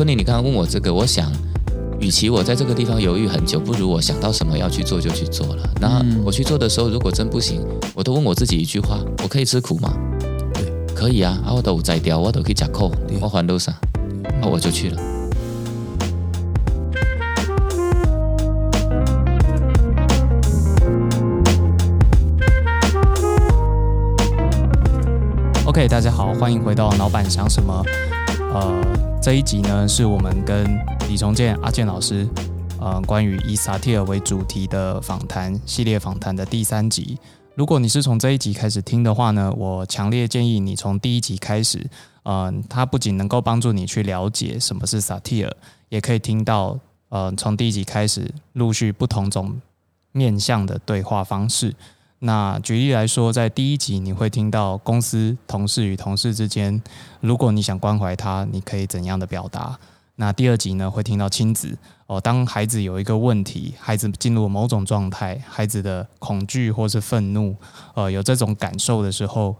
昆凌，你刚刚问我这个，我想，与其我在这个地方犹豫很久，不如我想到什么要去做就去做了。那我去做的时候，如果真不行，我都问我自己一句话：我可以吃苦吗？对，可以啊。啊，我都摘掉，我都可以假扣，我还多少？那我就去了。OK，大家好，欢迎回到老板想什么。呃，这一集呢是我们跟李重建阿健老师，呃，关于以萨提尔为主题的访谈系列访谈的第三集。如果你是从这一集开始听的话呢，我强烈建议你从第一集开始。嗯，它不仅能够帮助你去了解什么是萨提尔，也可以听到呃，从第一集开始陆续不同种面向的对话方式。那举例来说，在第一集你会听到公司同事与同事之间，如果你想关怀他，你可以怎样的表达？那第二集呢，会听到亲子哦，当孩子有一个问题，孩子进入某种状态，孩子的恐惧或是愤怒，呃，有这种感受的时候，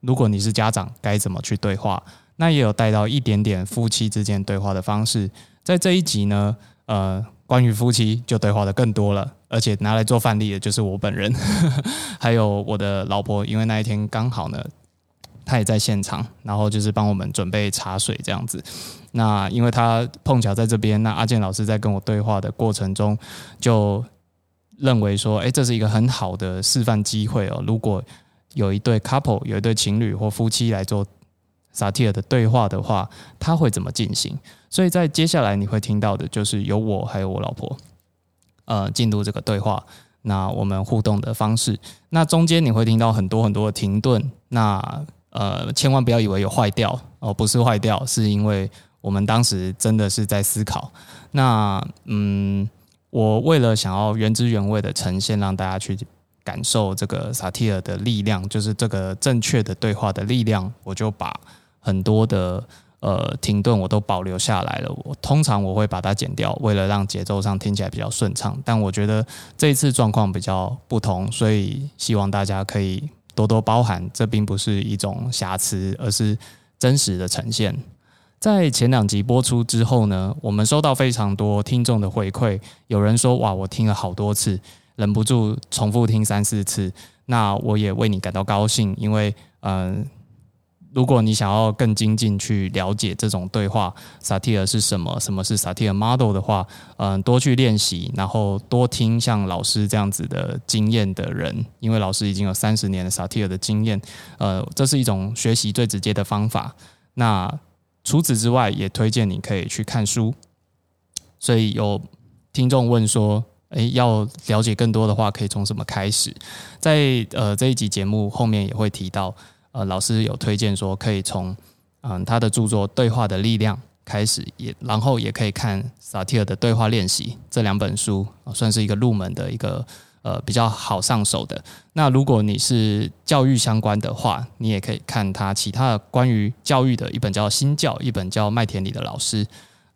如果你是家长，该怎么去对话？那也有带到一点点夫妻之间对话的方式。在这一集呢，呃。关于夫妻就对话的更多了，而且拿来做范例的就是我本人，还有我的老婆，因为那一天刚好呢，她也在现场，然后就是帮我们准备茶水这样子。那因为她碰巧在这边，那阿健老师在跟我对话的过程中，就认为说，哎，这是一个很好的示范机会哦。如果有一对 couple，有一对情侣或夫妻来做萨提尔的对话的话，他会怎么进行？所以在接下来你会听到的就是有我还有我老婆，呃，进入这个对话，那我们互动的方式，那中间你会听到很多很多的停顿，那呃，千万不要以为有坏掉哦，不是坏掉，是因为我们当时真的是在思考。那嗯，我为了想要原汁原味的呈现，让大家去感受这个萨提尔的力量，就是这个正确的对话的力量，我就把很多的。呃，停顿我都保留下来了。我通常我会把它剪掉，为了让节奏上听起来比较顺畅。但我觉得这一次状况比较不同，所以希望大家可以多多包涵。这并不是一种瑕疵，而是真实的呈现。在前两集播出之后呢，我们收到非常多听众的回馈，有人说：“哇，我听了好多次，忍不住重复听三四次。”那我也为你感到高兴，因为嗯。如果你想要更精进去了解这种对话，萨提尔是什么，什么是萨提尔 model 的话，嗯，多去练习，然后多听像老师这样子的经验的人，因为老师已经有三十年的萨提尔的经验，呃，这是一种学习最直接的方法。那除此之外，也推荐你可以去看书。所以有听众问说，诶，要了解更多的话，可以从什么开始？在呃这一集节目后面也会提到。呃，老师有推荐说，可以从嗯他的著作《对话的力量》开始，也然后也可以看萨提尔的对话练习这两本书，算是一个入门的一个呃比较好上手的。那如果你是教育相关的话，你也可以看他其他的关于教育的一本叫《新教》，一本叫《麦田里的老师》，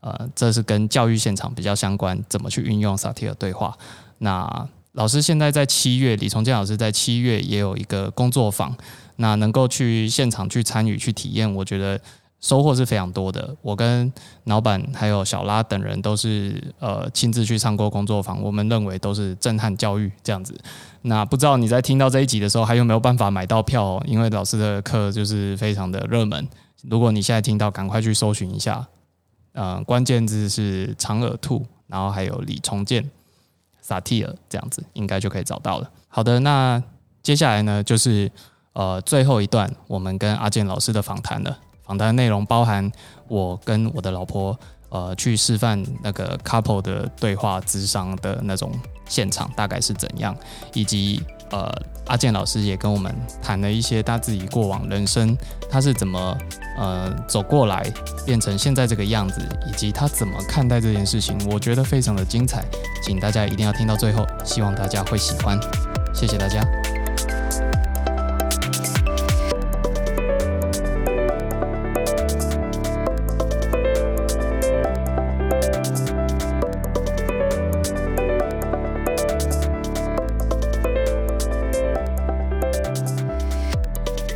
呃，这是跟教育现场比较相关，怎么去运用萨提尔对话。那老师现在在七月，李崇建老师在七月也有一个工作坊。那能够去现场去参与去体验，我觉得收获是非常多的。我跟老板还有小拉等人都是呃亲自去上过工作坊，我们认为都是震撼教育这样子。那不知道你在听到这一集的时候，还有没有办法买到票？因为老师的课就是非常的热门。如果你现在听到，赶快去搜寻一下，嗯，关键字是长耳兔，然后还有李重建、萨提尔这样子，应该就可以找到了。好的，那接下来呢就是。呃，最后一段我们跟阿健老师的访谈了。访谈内容包含我跟我的老婆呃去示范那个 couple 的对话智商的那种现场大概是怎样，以及呃阿健老师也跟我们谈了一些他自己过往人生，他是怎么呃走过来变成现在这个样子，以及他怎么看待这件事情，我觉得非常的精彩，请大家一定要听到最后，希望大家会喜欢，谢谢大家。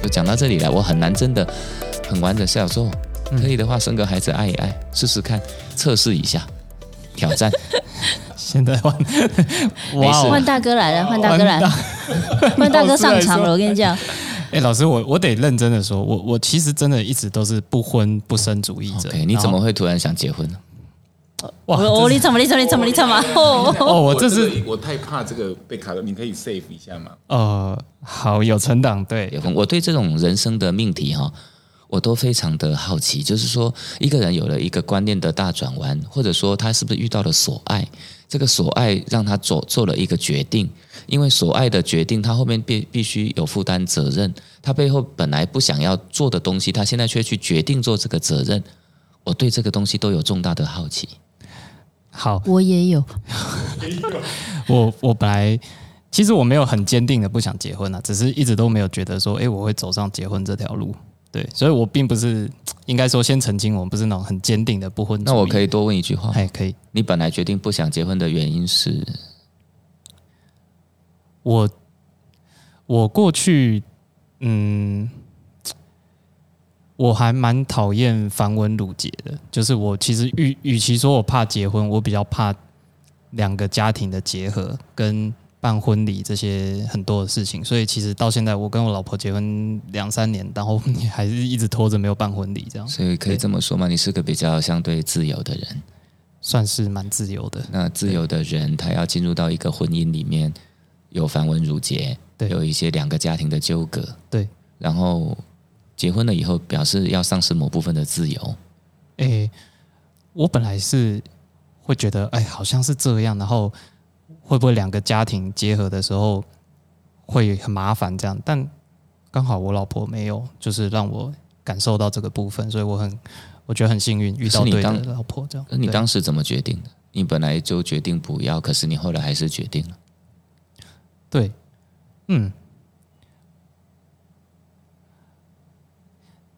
讲到这里来，我很难真的很完整。是要说，可以的话生个孩子爱一爱，试试看，测试一下，挑战。现在换，没事换大哥来了，换大 哥来了，换大哥上场了。我跟你讲，哎、老师，我我得认真的说，我我其实真的一直都是不婚不生主义者。你怎么会突然想结婚呢？后哇？我你怎么你怎么你怎么你怎么？哦，哦，我这这是我太怕这个被卡了，你可以 save 一下吗？呃，好有存档对我对这种人生的命题哈，我都非常的好奇。就是说，一个人有了一个观念的大转弯，或者说他是不是遇到了所爱？这个所爱让他做做了一个决定，因为所爱的决定，他后面必必须有负担责任。他背后本来不想要做的东西，他现在却去决定做这个责任。我对这个东西都有重大的好奇。好，我也有，我我本来其实我没有很坚定的不想结婚啊，只是一直都没有觉得说，哎、我会走上结婚这条路。对，所以我并不是应该说先澄清，我们不是那种很坚定的不婚主义。那我可以多问一句话：哎，可以。你本来决定不想结婚的原因是？我我过去，嗯，我还蛮讨厌繁文缛节的。就是我其实与与其说我怕结婚，我比较怕两个家庭的结合跟办婚礼这些很多的事情。所以其实到现在，我跟我老婆结婚两三年，然后你还是一直拖着没有办婚礼，这样所以可以这么说吗？你是个比较相对自由的人。算是蛮自由的。那自由的人，他要进入到一个婚姻里面，有繁文缛节，对有一些两个家庭的纠葛，对，然后结婚了以后，表示要丧失某部分的自由。诶、我本来是会觉得，哎，好像是这样，然后会不会两个家庭结合的时候会很麻烦这样？但刚好我老婆没有，就是让我感受到这个部分，所以我很我觉得很幸运遇到对的老婆这样。那你对当时怎么决定的？你本来就决定不要，可是你后来还是决定了。对，嗯，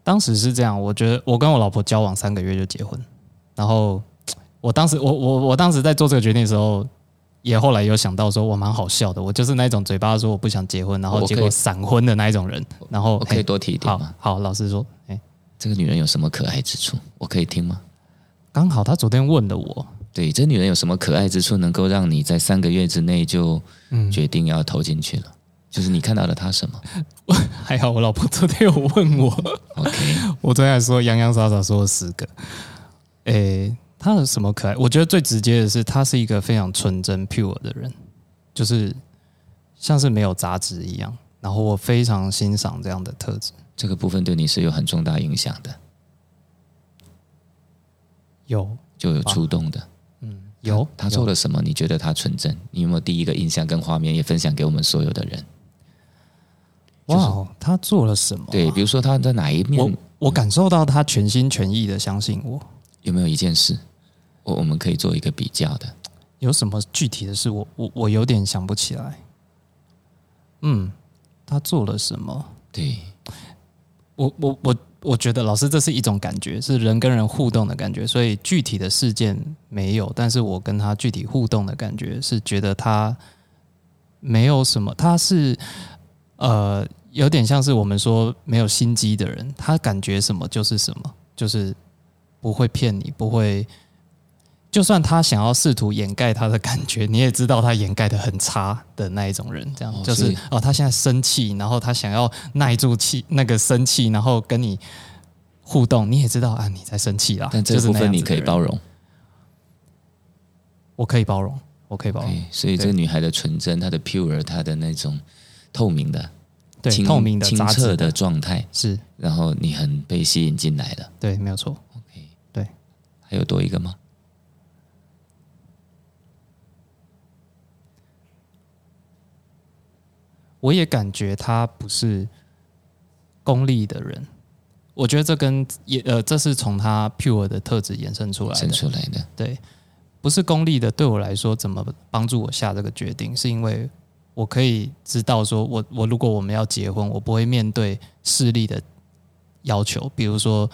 当时是这样，我觉得我跟我老婆交往三个月就结婚，然后我当时我我我当时在做这个决定的时候，也后来有想到说我蛮好笑的，我就是那种嘴巴说我不想结婚，然后结果闪婚的那一种人，然后我可以多提一点好吗？好，老师说，哎，这个女人有什么可爱之处？我可以听吗？刚好她昨天问的我，对，这女人有什么可爱之处，能够让你在三个月之内就嗯，决定要投进去了？就是你看到了他什么 还好我老婆昨天有问我，？OK，我昨天还说洋洋洒洒说了十个。诶、他有什么可爱？我觉得最直接的是，他是一个非常纯真 pure 的人，就是像是没有杂质一样。然后我非常欣赏这样的特质。这个部分对你是有很重大影响的，有就有触动的。嗯有，他做了了什么？你觉得他纯真？你有没有第一个印象跟画面也分享给我们所有的人？哇哦，他做了什么？对，比如说他在哪一面我我感受到他全心全意的相信我。有没有一件事，我我们可以做一个比较的？有什么具体的事？我我我有点想不起来。嗯，他做了什么？对，我我我我觉得老师这是一种感觉，是人跟人互动的感觉，所以具体的事件没有，但是我跟他具体互动的感觉是觉得他没有什么，他是呃有点像是我们说没有心机的人，他感觉什么就是什么，就是不会骗你，不会。就算他想要试图掩盖他的感觉，你也知道他掩盖的很差的那一种人，这样、就是哦他现在生气，然后他想要耐住气那个生气，然后跟你互动，你也知道啊你在生气啦。但这部分你可以包容。我可以包容，我可以包容所以这个女孩的纯真，她的 pure，她的那种透明的、对，清透明的、清澈的状态，是然后你很被吸引进来了。对，没有错。OK，对，还有多一个吗？我也感觉他不是功利的人，我觉得这跟也呃，这是从他 pure 的特质延伸出来的。出来的，对，不是功利的，对我来说怎么帮助我下这个决定？是因为我可以知道说我我如果我们要结婚，我不会面对势力的要求，比如说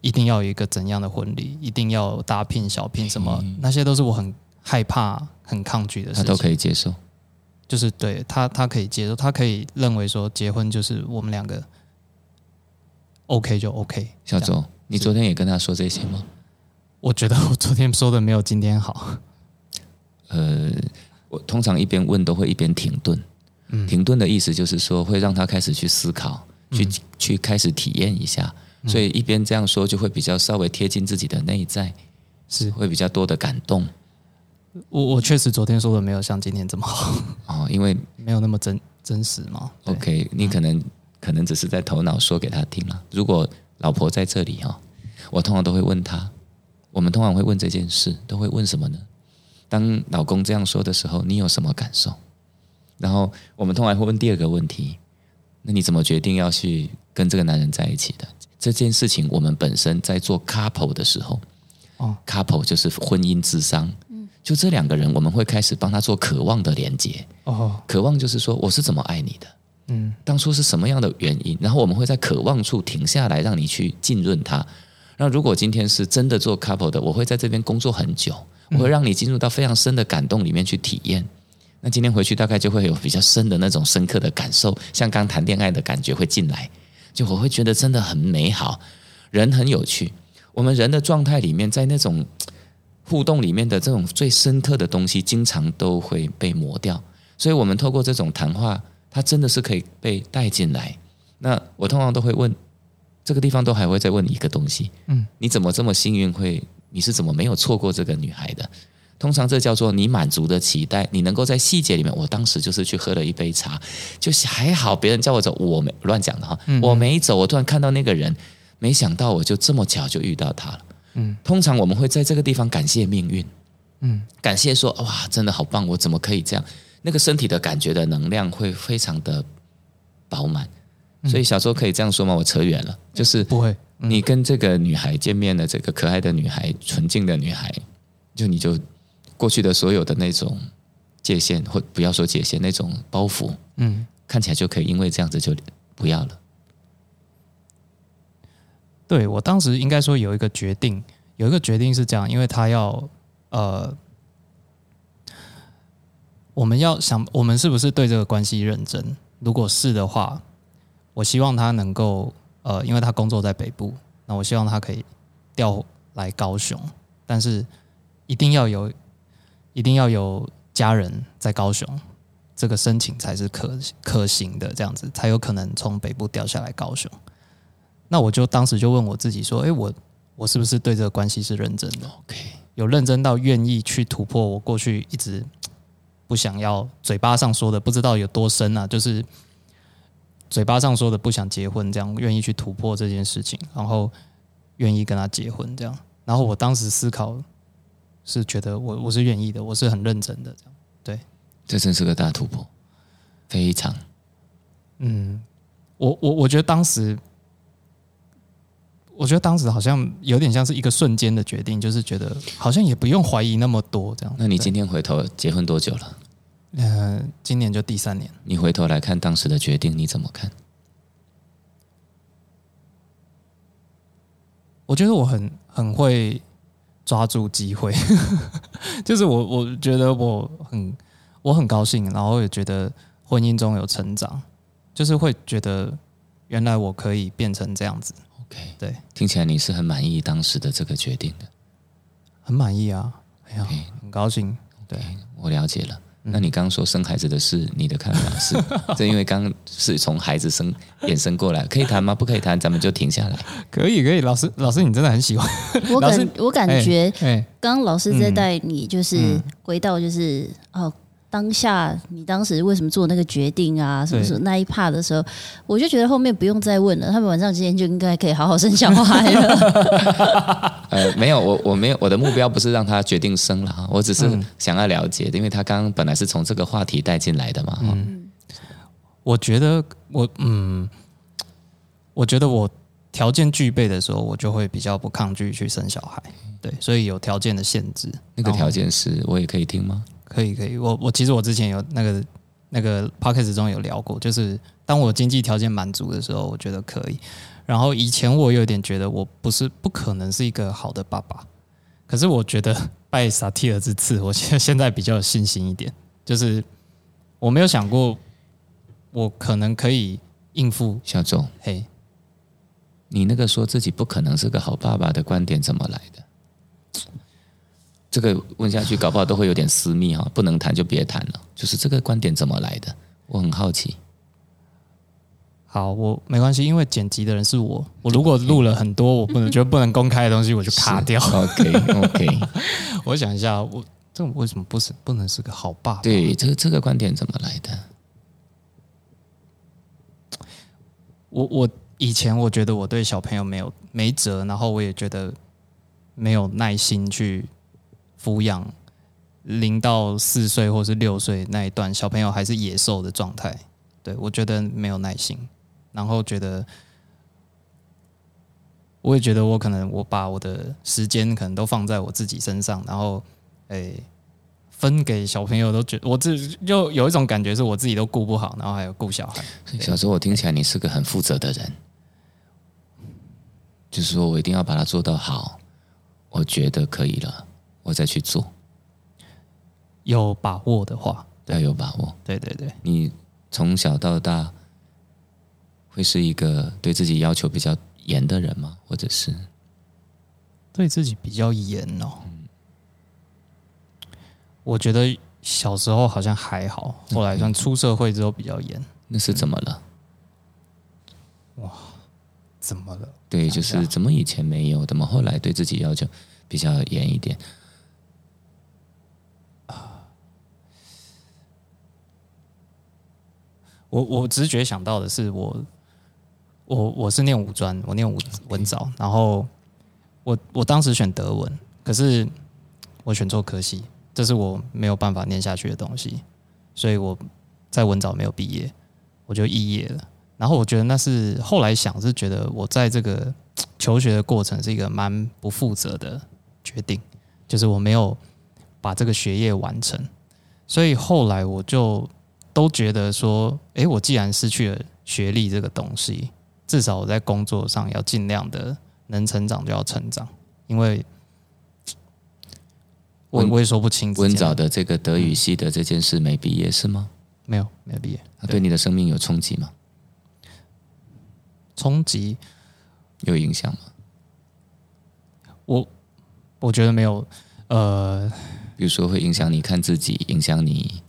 一定要有一个怎样的婚礼，一定要大聘小聘什么，那些都是我很害怕、很抗拒的事情。他都可以接受。就是对他，他可以接受，他可以认为说结婚就是我们两个 OK 就 OK。小周，你昨天也跟他说这些吗？我觉得我昨天说的没有今天好。呃，我通常一边问都会一边停顿。停顿的意思就是说会让他开始去思考，去去开始体验一下。所以一边这样说，就会比较稍微贴近自己的内在，是会比较多的感动。我我确实昨天说的没有像今天这么好哦，因为没有那么真真实嘛。OK，你可能、可能只是在头脑说给他听了。如果老婆在这里哈、我通常都会问他，我们通常会问这件事，都会问什么呢？当老公这样说的时候，你有什么感受？然后我们通常会问第二个问题：那你怎么决定要去跟这个男人在一起的？这件事情我们本身在做 couple 的时候，哦，couple 就是婚姻智商，嗯就这两个人，我们会开始帮他做渴望的连接。哦，渴望就是说我是怎么爱你的，嗯当初是什么样的原因，然后我们会在渴望处停下来，让你去浸润它。那如果今天是真的做 couple 的，我会在这边工作很久，我会让你进入到非常深的感动里面去体验。那今天回去大概就会有比较深的那种深刻的感受，像刚谈恋爱的感觉会进来，就我会觉得真的很美好，人很有趣。我们人的状态里面，在那种互动里面的这种最深刻的东西，经常都会被磨掉。所以，我们透过这种谈话，它真的是可以被带进来。那我通常都会问，这个地方都还会再问你一个东西，嗯，你怎么这么幸运会？你是怎么没有错过这个女孩的？通常这叫做你满足的期待，你能够在细节里面。我当时就是去喝了一杯茶，就是还好别人叫我走，我没乱讲的哈，我没走，我突然看到那个人，没想到我就这么巧就遇到他了。嗯，通常我们会在这个地方感谢命运，嗯，感谢说哇，真的好棒，我怎么可以这样？那个身体的感觉的能量会非常的饱满。所以小时候可以这样说吗？我扯远了，就是不会，你跟这个女孩见面的这个可爱的女孩、纯净的女孩，就你就过去的所有的那种界限，或不要说界限，那种包袱，嗯，看起来就可以因为这样子就不要了。对我当时应该说有一个决定，有一个决定是这样，因为他要呃，我们要想我们是不是对这个关系认真？如果是的话，我希望他能够呃，因为他工作在北部，那我希望他可以调来高雄，但是一定要有一定要有家人在高雄，这个申请才是可可行的，这样子才有可能从北部调下来高雄。那我就当时就问我自己说：“诶，我我是不是对这个关系是认真的？OK，有认真到愿意去突破我过去一直不想要嘴巴上说的，不知道有多深啊？就是嘴巴上说的不想结婚，这样愿意去突破这件事情，然后愿意跟他结婚这样。然后我当时思考是觉得我我是愿意的，我是很认真的这样。这真是个大突破，非常嗯，我我我觉得当时，我觉得当时好像有点像是一个瞬间的决定，就是觉得好像也不用怀疑那么多这样。那你今天回头结婚多久了？呃，今年就第三年，你回头来看当时的决定，你怎么看？我觉得我很很会抓住机会，就是我我觉得我很我很高兴，然后也觉得婚姻中有成长，就是会觉得原来我可以变成这样子，OK，对，听起来你是很满意当时的这个决定的。很满意啊，哎呀很高兴，对。我了解了。那你刚刚说生孩子的事，你的看法是？这因为刚刚是从孩子生衍生过来，可以谈吗？不可以谈，咱们就停下来。可以可以，老师老师你真的很喜欢，我老师感我感觉哎、刚刚老师在带你，就是嗯回到就是哦。当下你当时为什么做那个决定啊？什么什么那一 part 的时候，我就觉得后面不用再问了。他们晚上今天就应该可以好好生小孩了。呃，没有，我我没有，我的目标不是让他决定生了哈，我只是嗯想要了解，因为他刚刚本来是从这个话题带进来的嘛嗯。我觉得我嗯，我觉得我条件具备的时候，我就会比较不抗拒去生小孩，对，所以有条件的限制。那个条件是我也可以听吗？可以可以，我我其实我之前有那个那个 p o c k e t 中有聊过，就是当我经济条件满足的时候，我觉得可以。然后以前我有点觉得我不是不可能是一个好的爸爸，可是我觉得拜萨提尔之赐，我现在 现在比较有信心一点，就是我没有想过我可能可以应付小周，嘿，你那个说自己不可能是个好爸爸的观点怎么来的？这个问下去，搞不好都会有点私密哈，不能谈就别谈了。就是这个观点怎么来的？我很好奇。好，我没关系，因为剪辑的人是我。我如果录了很多我不能觉得不能公开的东西，我就 卡掉。OK OK，我想一下，我这为什么不是不能是个好爸爸？对，这个这个观点怎么来的？我我以前我觉得我对小朋友没有没辙，然后我也觉得没有耐心去抚养零到四岁或是六岁那一段小朋友还是野兽的状态。对我觉得没有耐心，然后觉得我也觉得我可能我把我的时间可能都放在我自己身上，然后诶、分给小朋友都觉得我自己就有一种感觉是我自己都顾不好，然后还有顾小孩。小时候我听起来你是个很负责的人，就是说我一定要把它做到好，我觉得可以了，我再去做，有把握的话，要有把握。对对对，你从小到大会是一个对自己要求比较严的人吗？或者是对自己比较严哦。我觉得小时候好像还好，后来像出社会之后比较严。那是怎么了？哇怎么了？对，就是怎么以前没有，怎么后来对自己要求比较严一点？我我直觉想到的是我，我我是念五专，我念五文藻，然后我我当时选德文，可是我选错科系，这是我没有办法念下去的东西，所以我在文藻没有毕业，我就肄业了。然后我觉得那是后来想是觉得我在这个求学的过程是一个蛮不负责的决定，就是我没有把这个学业完成，所以后来我就都觉得说，诶，我既然失去了学历这个东西，至少我在工作上要尽量的能成长就要成长，因为我我也说不清温早藻的这个德语系的这件事没毕业是吗？没有没有毕业它对你的生命有冲击吗？冲击，有影响吗？我我觉得没有，呃，比如说会影响你看自己，影响你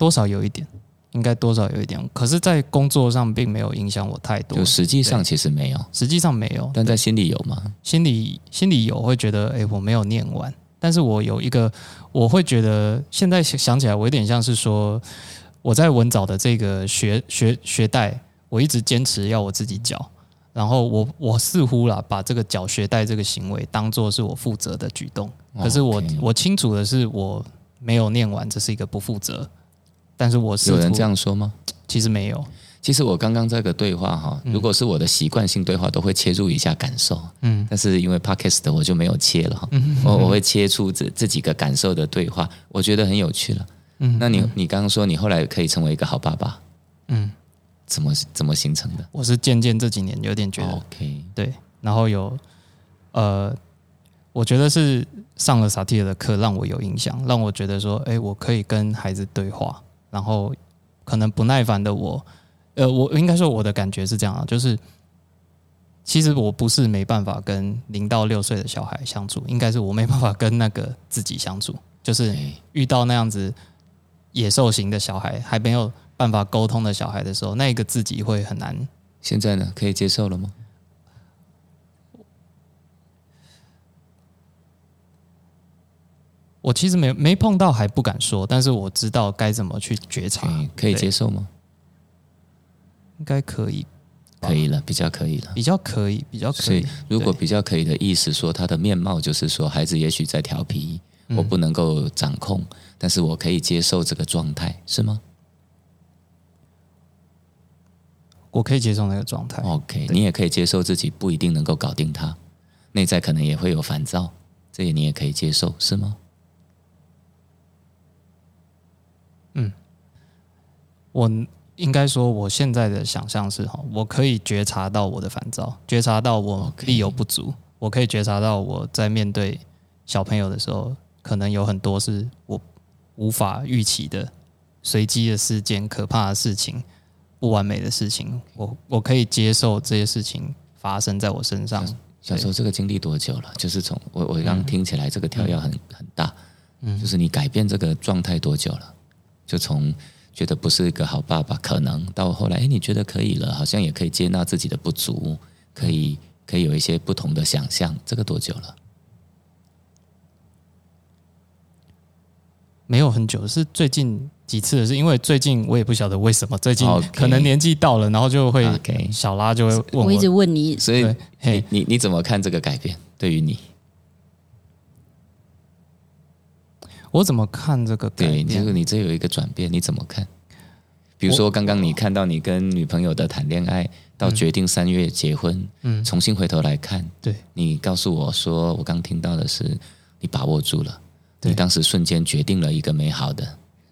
多少有一点，应该多少有一点，可是，在工作上并没有影响我太多。就，实际上其实没有，实际上没有，但在心里有吗？心里心里有会觉得，哎、我没有念完，但是我有一个，我会觉得现在想想起来，我有点像是说，我在文藻的这个学学学带，我一直坚持要我自己缴，然后我我似乎啦把这个缴学贷这个行为当做是我负责的举动，可是我我清楚的是我没有念完，这是一个不负责，但是我是有人这样说吗？其实没有，其实我刚刚这个对话哈，如果是我的习惯性对话，都会切入一下感受，嗯。但是因为 podcast 的我就没有切了哈，我我会切出这这几个感受的对话，我觉得很有趣了。嗯那你你刚刚说你后来可以成为一个好爸爸，嗯，怎么怎么形成的？我是渐渐这几年有点觉得？OK，对，然后有呃，我觉得是上了萨提尔的课让我有影响，让我觉得说，哎，我可以跟孩子对话，然后可能不耐烦的我，呃，我应该说我的感觉是这样啊，就是其实我不是没办法跟零到六岁的小孩相处，应该是我没办法跟那个自己相处，就是哎遇到那样子野兽型的小孩，还没有办法沟通的小孩的时候，那个自己会很难现在呢可以接受了吗？我其实没没碰到，还不敢说，但是我知道该怎么去觉察可以，接受吗？应该可以，可以了，比较可以了。比较可以，比较可以所以。如果比较可以的意思说，他的面貌就是说，孩子也许在调皮，嗯我不能够掌控，但是我可以接受这个状态，是吗我可以接受那个状态。？OK，你也可以接受自己不一定能够搞定他，内在可能也会有烦躁，这也你也可以接受，是吗？我应该说，我现在的想象是哈，我可以觉察到我的烦躁，觉察到我力有不足我可以觉察到我在面对小朋友的时候，可能有很多是我无法预期的随机的事件、可怕的事情，不完美的事情，我我可以接受这些事情发生在我身上。小时候这个经历多久了？就是从我我刚听起来这个跳跃很很大，嗯，就是你改变这个状态多久了？就从觉得不是一个好爸爸，可能到后来，哎，你觉得可以了，好像也可以接纳自己的不足，可以可以有一些不同的想象，这个多久了？没有很久，是最近几次的是因为最近我也不晓得为什么，最近可能年纪到了，然后就会 OK 小拉就会问我一直，问你，所以嘿你你你怎么看这个改变？对于你，我怎么看这个改对，变？就是你这有一个转变，你怎么看？比如说刚刚你看到你跟女朋友的谈恋爱，到决定三月结婚，嗯重新回头来看，对你告诉我说，我刚听到的是你把握住了，你当时瞬间决定了一个美好的，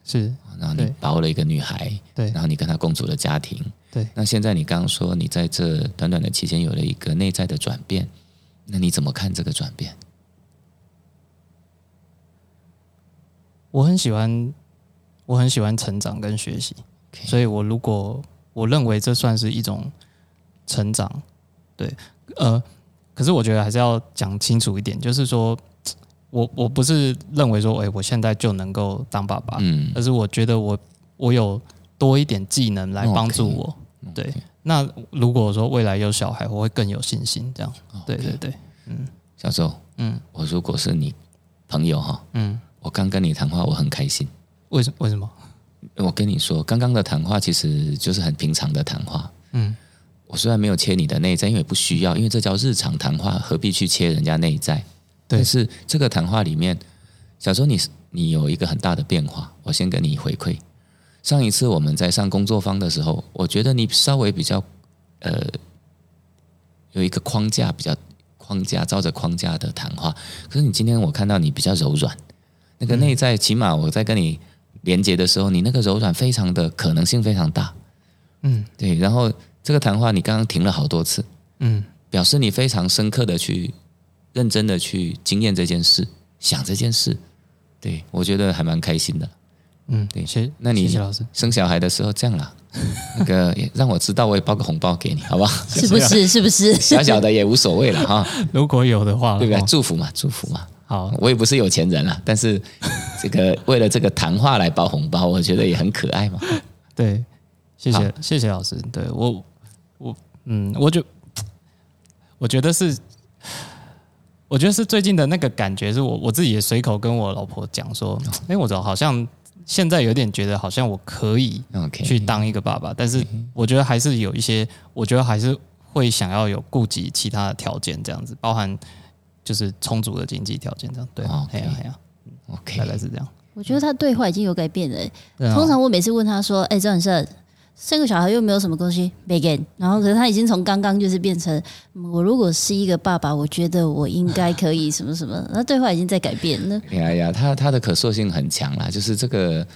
是然后你把握了一个女孩，对然后你跟她共组了家庭。对那现在你刚刚说你在这短短的期间有了一个内在的转变，那你怎么看这个转变？我很喜欢，我很喜欢成长跟学习。所以我如果我认为这算是一种成长，对，呃，可是我觉得还是要讲清楚一点，就是说我我不是认为说，哎、我现在就能够当爸爸，嗯，而是我觉得我我有多一点技能来帮助我。对，那如果说未来有小孩，我会更有信心。这样，对对对，小周，嗯。我如果是你朋友哈，嗯，我刚跟你谈话，我很开心。为什为什么？我跟你说，刚刚的谈话其实就是很平常的谈话。嗯，我虽然没有切你的内在，因为不需要，因为这叫日常谈话，何必去切人家内在？对但是这个谈话里面，小周你你有一个很大的变化，我先跟你回馈。上一次我们在上工作坊的时候，我觉得你稍微比较呃有一个框架，比较框架照着框架的谈话。可是你今天我看到你比较柔软，那个内在，起码我在跟你连接的时候，你那个柔软非常的可能性非常大。嗯对，然后这个谈话你刚刚停了好多次，嗯表示你非常深刻的去认真的去经验这件事，想这件事。对我觉得还蛮开心的。嗯，对谢那你谢谢老师。生小孩的时候这样啦，那个让我知道，我也包个红包给你，好不好？是不是？是不是？小小的也无所谓了哈，如果有的话，对不对哦？祝福嘛，祝福嘛。好，我也不是有钱人啦，但是这个为了这个谈话来包红包，我觉得也很可爱嘛。对，谢谢谢谢老师。对我我嗯，我就我觉得是，我觉得是最近的那个感觉，是我我自己也随口跟我老婆讲说，哎、我好像现在有点觉得好像我可以去当一个爸爸，但是我觉得还是有一些，我觉得还是会想要有顾及其他的条件，这样子，包含就是充足的经济条件，这样对，哎 OK 呀哎呀，OK，大概是这样。我觉得他对话已经有改变了欸、对啊通常我每次问他说：“哎、张很胜，生个小孩又没有什么东西，没给。”然后可是他已经从刚刚就是变成，嗯我如果是一个爸爸，我觉得我应该可以什么什么。那对话已经在改变了。哎呀，他他的可塑性很强啦，就是这个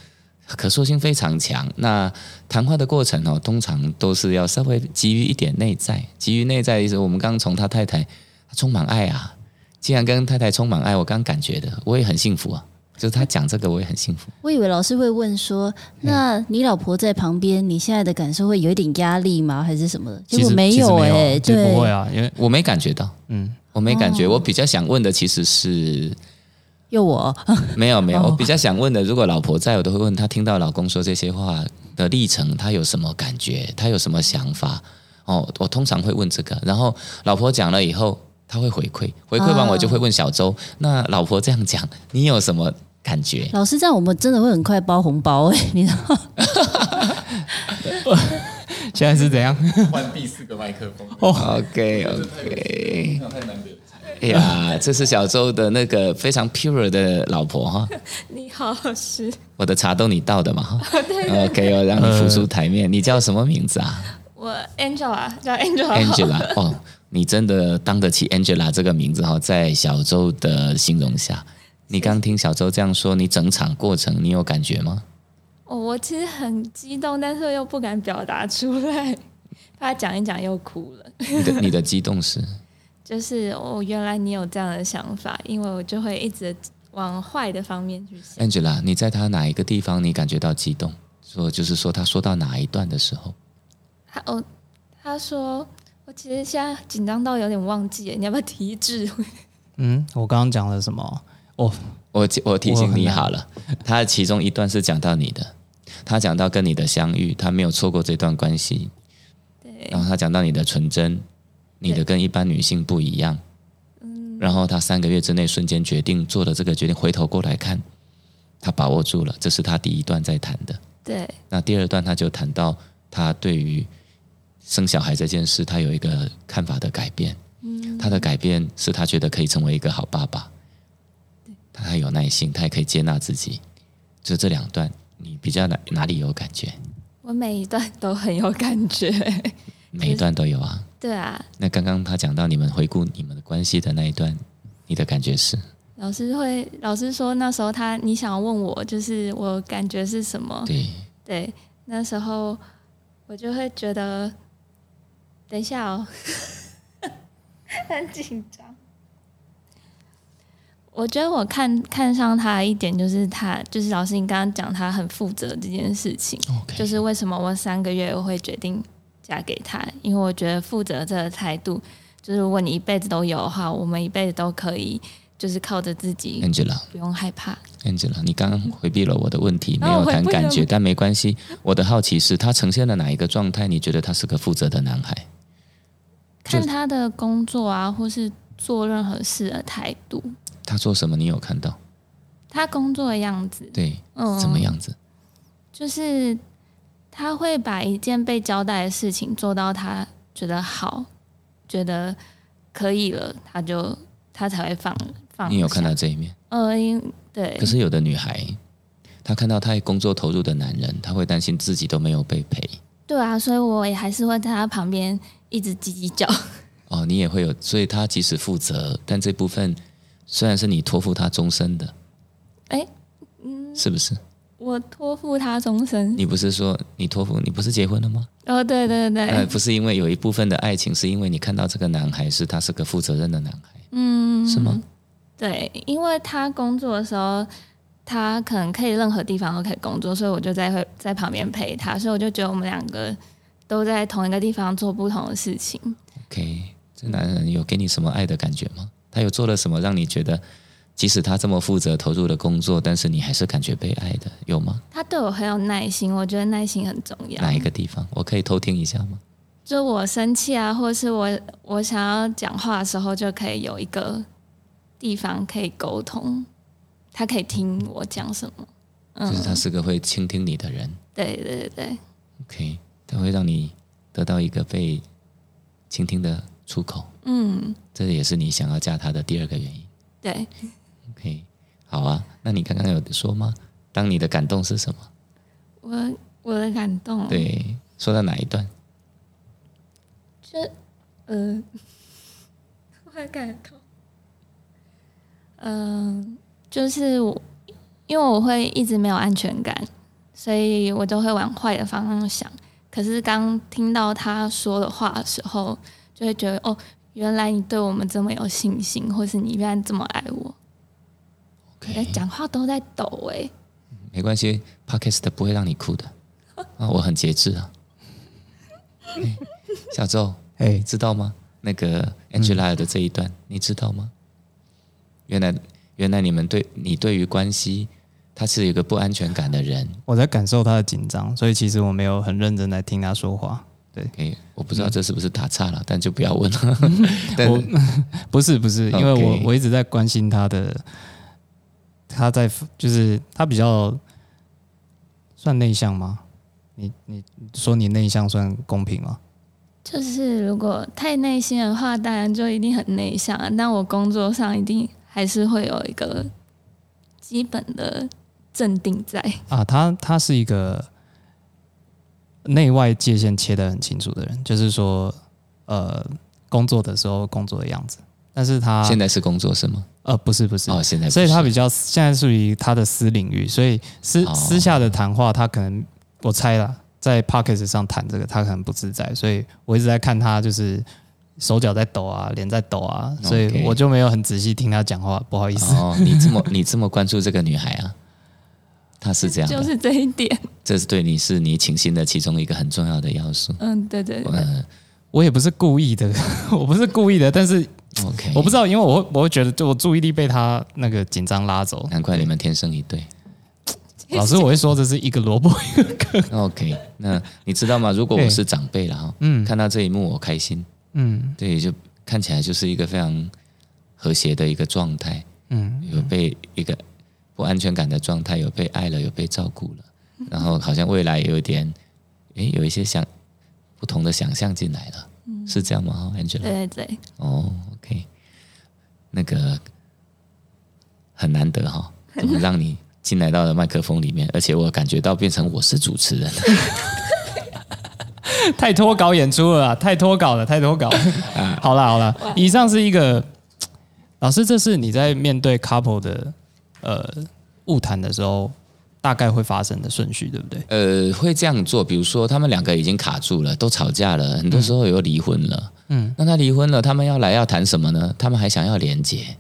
可塑性非常强。那谈话的过程哦，通常都是要稍微基于一点内在，基于内在的意思。我们刚刚从他太太他充满爱啊，既然跟太太充满爱，我刚感觉的，我也很幸福啊。就是他讲这个，我也很幸福。我以为老师会问说：“那你老婆在旁边，你现在的感受会有一点压力吗？还是什么的？”结其实果没有哎、对，不会啊，因为我没感觉到，嗯，我没感觉。哦我比较想问的其实是有我，没有没有，哦我比较想问的，如果老婆在，我都会问她听到老公说这些话的历程，她有什么感觉，她有什么想法？哦，我通常会问这个，然后老婆讲了以后，她会回馈，回馈完哦我就会问小周，那老婆这样讲，你有什么感觉？老师这样我们真的会很快包红包哎、你知道？现在是怎样？换第四个麦克风，OK OK，那太难得了。哎呀，这是小周的那个非常 pure 的老婆哈，你好，老师，我的茶都你倒的嘛哈。OK，我让你浮出台面，你叫什么名字啊？我 Angela 叫 Angela Angela，哦，你真的当得起 Angela 这个名字哈、在小周的形容下，你刚听小周这样说，你整场过程你有感觉吗？哦，我其实很激动，但是又不敢表达出来，怕讲一讲又哭了。你的你的激动是 就是哦，原来你有这样的想法，因为我就会一直往坏的方面去想。Angela，你在他哪一个地方你感觉到激动？说就是说他说到哪一段的时候他哦，他说我其实现在紧张到有点忘记，你要不要提示？嗯，我刚刚讲了什么？哦，我我提醒你好了，他其中一段是讲到你的，他讲到跟你的相遇，他没有错过这段关系，对。然后他讲到你的纯真，你的跟一般女性不一样，嗯。然后他三个月之内瞬间决定做了这个决定，回头过来看，他把握住了，这是他第一段在谈的。对。那第二段他就谈到他对于生小孩这件事，他有一个看法的改变。嗯他的改变是他觉得可以成为一个好爸爸，他还有耐心，他也可以接纳自己。就这两段，你比较哪哪里有感觉？我每一段都很有感觉。每一段都有啊。对啊，那刚刚他讲到你们回顾你们的关系的那一段，你的感觉是？老师会，老师说那时候他你想要问我，就是我感觉是什么？对，对，那时候我就会觉得，等一下哦，很紧张。我觉得我看看上他的一点就是他，就是老师你刚刚讲他很负责这件事情就是为什么我三个月我会决定嫁给他，因为我觉得负责这个态度，就是如果你一辈子都有的话，我们一辈子都可以，就是靠着自己，Angela。不用害怕。Angela，你刚刚回避了我的问题，没啊有谈感觉，但没关系。我的好奇是他呈现了哪一个状态？你觉得他是个负责的男孩？就看他的工作啊，或是做任何事的态度，他做什么？你有看到？他工作的样子，对，嗯，什么？样子？就是他会把一件被交代的事情做到他觉得好，觉得可以了，他就他才会放放。你有看到？这一面？呃，因对可，是有的女孩，她看到太工作投入的男人，她会担心自己都没有被陪。对啊，所以我也还是会在他旁边一直叽叽叫。哦，你也会有，所以他即使负责，但这部分虽然是你托付他终身的，哎，是不是？我托付他终身。你不是说你托付，你不是结婚了吗？哦，对对对，呃，不是因为有一部分的爱情，是因为你看到这个男孩是他是个负责任的男孩，嗯，是吗？对，因为他工作的时候，他可能可以任何地方都可以工作，所以我就在会在旁边陪他，所以我就觉得我们两个都在同一个地方做不同的事情。OK，这男人有给你什么爱的感觉吗？他有做了什么让你觉得，即使他这么负责投入的工作，但是你还是感觉被爱的，有吗？他对我很有耐心，我觉得耐心很重要。哪一个地方？我可以偷听一下吗？就我生气啊，或是我我想要讲话的时候，就可以有一个地方可以沟通，他可以听我讲什么。就是他是个会倾听你的人对对对对，，OK，他会让你得到一个被倾听的出口，嗯，这也是你想要嫁他的第二个原因。对，OK，好啊，那你刚刚有说吗？当你的感动是什么？我我的感动，对，说到哪一段？就呃，我很感动。嗯、就是我，因为我会一直没有安全感，所以我都会往坏的方向想。可是刚听到他说的话的时候，就会觉得哦，原来你对我们这么有信心，或是你原来这么爱我。OK，讲话都在抖哎、没关系，Podcast 不会让你哭的啊，我很节制啊。哎小周，哎你，知道吗？那个 Angela 的这一段，你知道吗？原来，原来你们对你对于关系，他是一个不安全感的人。我在感受他的紧张，所以其实我没有很认真在听他说话。对 OK，我不知道这是不是打岔了，但就不要问了。但我不是不是，因为我我一直在关心他的，他在就是他比较算内向吗？你你说你内向算公平吗？就是如果太内心的话，当然就一定很内向啊。但我工作上一定还是会有一个基本的镇定在。啊，他他是一个内外界限切得很清楚的人，就是说，呃，工作的时候工作的样子，但是他现在是工作是吗？呃不是不是，哦，现在所以他比较现在属于他的私领域，所以私、哦私下的谈话，他可能我猜了，在 p o c k e t 上谈这个，他可能不自在，所以我一直在看他就是手脚在抖啊，脸在抖啊，所以我就没有很仔细听他讲话，不好意思。哦，你这么你这么关注这个女孩啊？他是这样的，就是这一点。这是对你是你倾心的其中一个很重要的要素。嗯，对对对，嗯我也不是故意的，我不是故意的，但是，OK，我不知道，因为我会我会觉得，就我注意力被他那个紧张拉走。难怪你们天生一对。老师，我会说这是一个萝卜一个坑。OK，那你知道吗？如果我是长辈了哈，嗯看到这一幕我开心，嗯对，就看起来就是一个非常和谐的一个状态，嗯，有被一个不安全感的状态，有被爱了，有被照顾了，然后好像未来有一点，诶，有一些想不同的想象进来了，是这样吗哈，Angela？对对对，哦，OK，那个很难得哈，怎么让你进来到了麦克风里面，而且我感觉到变成我是主持人，太脱稿演出了，太脱稿了，太脱稿了。好了好了，以上是一个老师，这是你在面对 couple 的呃误谈的时候，大概会发生的顺序，对不对？呃，会这样做，比如说他们两个已经卡住了，都吵架了，很多时候又离婚了，嗯，那他离婚了，他们要来要谈什么呢？他们还想要连接。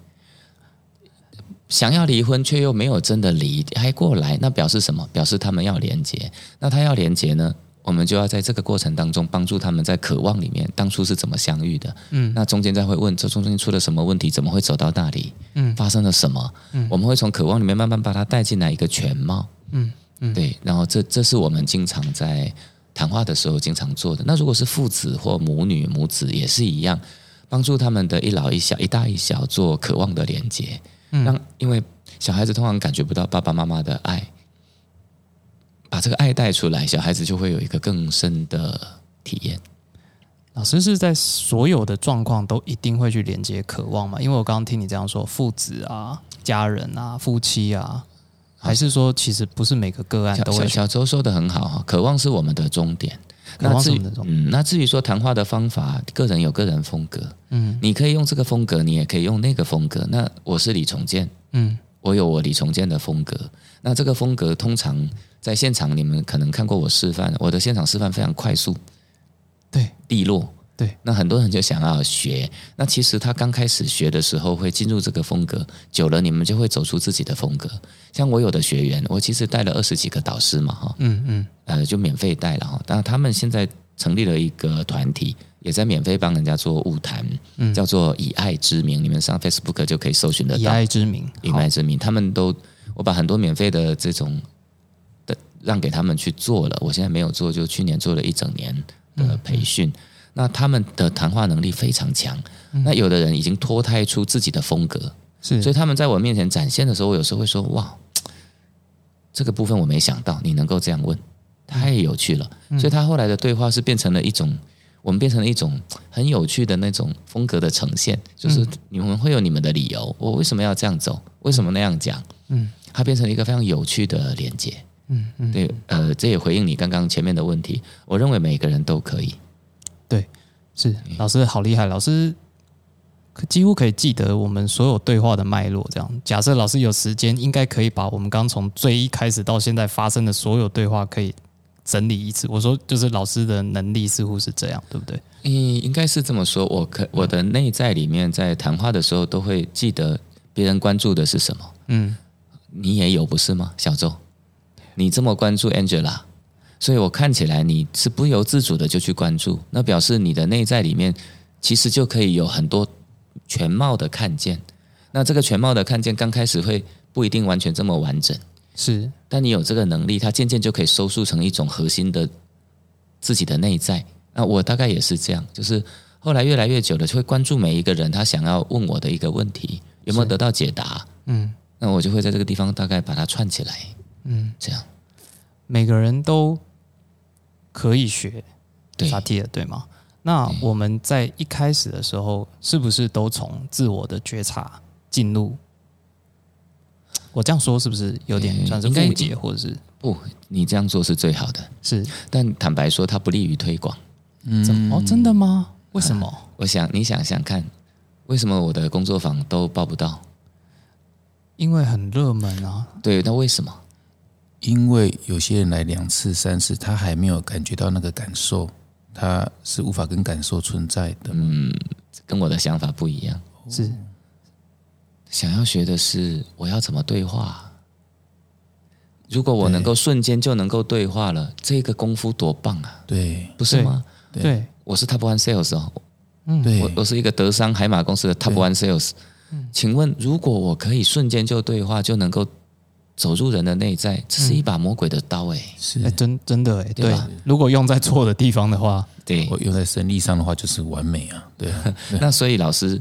想要离婚却又没有真的离，还过来，那表示什么？表示他们要连接。那他要连接呢？我们就要在这个过程当中帮助他们在渴望里面，当初是怎么相遇的？嗯，那中间再会问，这中间出了什么问题？怎么会走到那里？嗯，发生了什么？嗯，我们会从渴望里面慢慢把它带进来一个全貌。嗯嗯，对。然后这这是我们经常在谈话的时候经常做的。那如果是父子或母女母子也是一样，帮助他们的一老一小、一大一小做渴望的连接。让因为小孩子通常感觉不到爸爸妈妈的爱，把这个爱带出来，小孩子就会有一个更深的体验。老师是在所有的状况都一定会去连接渴望嘛？因为我刚刚听你这样说，父子啊、家人啊、夫妻啊，还是说其实不是每个个案都会去小周说的很好哈，渴望是我们的终点。那至于嗯，那至于说谈话的方法，个人有个人风格，嗯，你可以用这个风格，你也可以用那个风格。那我是李重建，嗯我有我李重建的风格。那这个风格通常在现场，你们可能看过我示范，我的现场示范非常快速，对利落。对，那很多人就想要学。那其实他刚开始学的时候会进入这个风格，久了你们就会走出自己的风格。像我有的学员，我其实带了二十几个导师嘛，哈，嗯嗯呃，就免费带了哈。当然，他们现在成立了一个团体，也在免费帮人家做物谈，叫做以爱之名。你们上 Facebook 就可以搜寻得到以。爱之名，以爱之名，他们都我把很多免费的这种的让给他们去做了，我现在没有做，就去年做了一整年的培训。那他们的谈话能力非常强，那有的人已经脱胎出自己的风格，是所以他们在我面前展现的时候，我有时候会说：“哇，这个部分我没想到你能够这样问，太有趣了。所以他后来的对话是变成了一种，我们变成了一种很有趣的那种风格的呈现，就是你们会有你们的理由，我为什么要这样走，为什么那样讲？嗯，它变成了一个非常有趣的连接。嗯嗯，对，呃，这也回应你刚刚前面的问题，我认为每个人都可以。对是老师好厉害，老师可几乎可以记得我们所有对话的脉络。这样，假设老师有时间，应该可以把我们刚从最一开始到现在发生的所有对话可以整理一次。我说，就是老师的能力似乎是这样，对不对？嗯，应该是这么说。我可我的内在里面，在谈话的时候都会记得别人关注的是什么。嗯，你也有不是吗，小周？你这么关注 Angela，所以我看起来你是不由自主的就去关注，那表示你的内在里面其实就可以有很多全貌的看见。那这个全貌的看见，刚开始会不一定完全这么完整，是但你有这个能力，它渐渐就可以收束成一种核心的自己的内在。那我大概也是这样，就是后来越来越久了，就会关注每一个人他想要问我的一个问题有没有得到解答。嗯，那我就会在这个地方大概把它串起来。嗯，这样每个人都可以学对萨提尔，对吗？那我们在一开始的时候，是不是都从自我的觉察进入？我这样说是不是有点嗯算是误解，或者是不，你这样做是最好的。是但坦白说，它不利于推广。怎么？哦，真的吗？为什么？我想你想想看，为什么我的工作坊都报不到？因为很热门啊。对，那为什么？因为有些人来两次、三次，他还没有感觉到那个感受，他是无法跟感受存在的。嗯，跟我的想法不一样。是。想要学的是我要怎么对话。如果我能够瞬间就能够对话了，这个功夫多棒啊，对。不是吗？对，我是 Top One Sales 哦，嗯。对。我我是一个德商海马公司的 Top One Sales。请问，如果我可以瞬间就对话，就能够走入人的内在，这是一把魔鬼的刀哎、是。哎，真真的哎，对如果用在错的地方的话，对，我用在生理上的话就是完美啊，对啊，那所以老师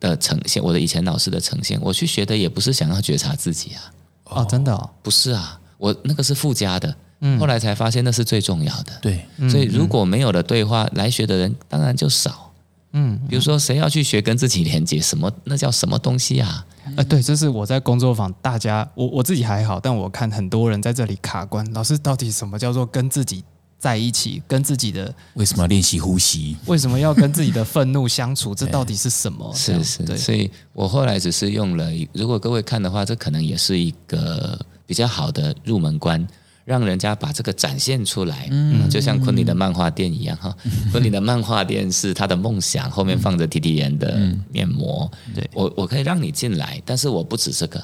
的呈现，我的以前老师的呈现，我去学的也不是想要觉察自己啊，哦，真的哦，不是啊，我那个是附加的，嗯。后来才发现那是最重要的。对，所以如果没有了对话，来学的人当然就少。嗯，比如说，谁要去学跟自己连接？什么？那叫什么东西啊？啊，对，这是我在工作坊，大家我我自己还好，但我看很多人在这里卡关。老师，到底什么叫做跟自己在一起？跟自己的为什么要练习呼吸？为什么要跟自己的愤怒相处？这到底是什么？这是是，对，所以我后来只是用了，如果各位看的话，这可能也是一个比较好的入门关，让人家把这个展现出来。嗯，就像昆凌的漫画店一样哈，昆凌的漫画店是他的梦想，后面放着提提颜的面膜。对。我我可以让你进来，但是我不止这个，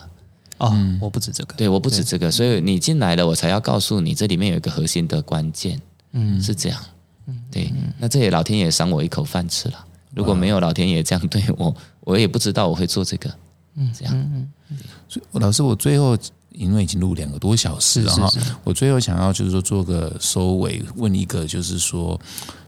哦，我不止这个，对，我不止这个，所以你进来了，我才要告诉你这里面有一个核心的关键，嗯，是这样。对，那这也老天爷赏我一口饭吃了。如果没有老天爷这样对我，我也不知道我会做这个。嗯，这样。所以老师，我最后因为已经录两个多小时了哈，我最后想要就是说做个收尾，问一个就是说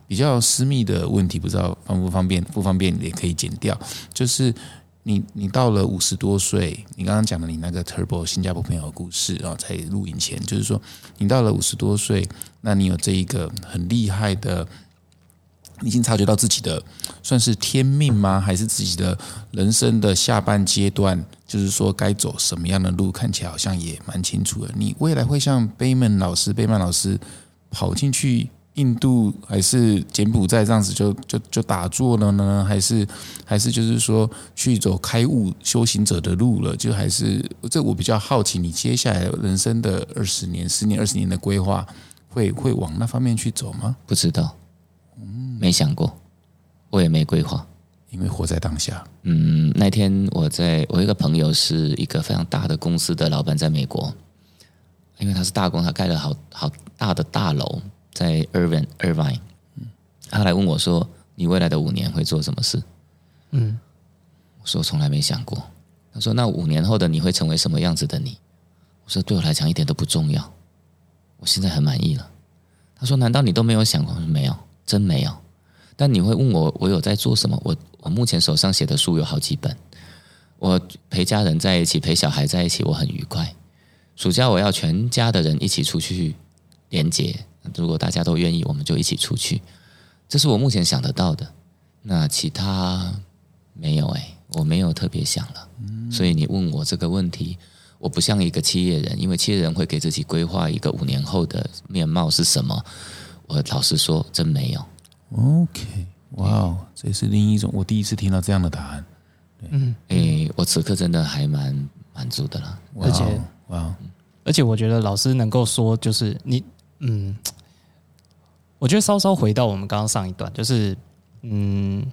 比较私密的问题，不知道方不方便？不方便也可以剪掉。就是你你到了五十多岁，你刚刚讲的你那个 Turbo 新加坡朋友的故事啊，在录影前，就是说你到了五十多岁，那你有这一个很厉害的。已经察觉到自己的算是天命吗？还是自己的人生的下半阶段，就是说该走什么样的路，看起来好像也蛮清楚的。你未来会像贝曼老师、贝曼老师跑进去印度，还是柬埔寨这样子就就就打坐了呢？还是还是就是说去走开悟修行者的路了？就还是这我比较好奇，你接下来人生的二十年、十年、二十年的规划，会会往那方面去走吗？不知道，没想过，我也没规划。因为活在当下，嗯，那天我在我一个朋友是一个非常大的公司的老板，在美国，因为他是大工，他盖了好好大的大楼在 Irvine Irvine，他来问我说：“你未来的五年会做什么事？”嗯，我说：“我从来没想过。”他说：“那五年后的你会成为什么样子的你？”我说：“对我来讲一点都不重要，我现在很满意了。”他说：“难道你都没有想过？”我说：“没有，真没有。”但你会问我，我有在做什么？我我目前手上写的书有好几本，我陪家人在一起，陪小孩在一起，我很愉快。暑假我要全家的人一起出去连接，如果大家都愿意，我们就一起出去。这是我目前想得到的。那其他没有哎、我没有特别想了。所以你问我这个问题，我不像一个企业人，因为企业人会给自己规划一个五年后的面貌是什么。我老实说，真没有。OK，哇哦，这是另一种我第一次听到这样的答案。嗯诶、我此刻真的还蛮满足的啦。哇而且哦，哇哦，而且我觉得老师能够说，就是你，嗯，我觉得稍稍回到我们刚刚上一段，就是，嗯，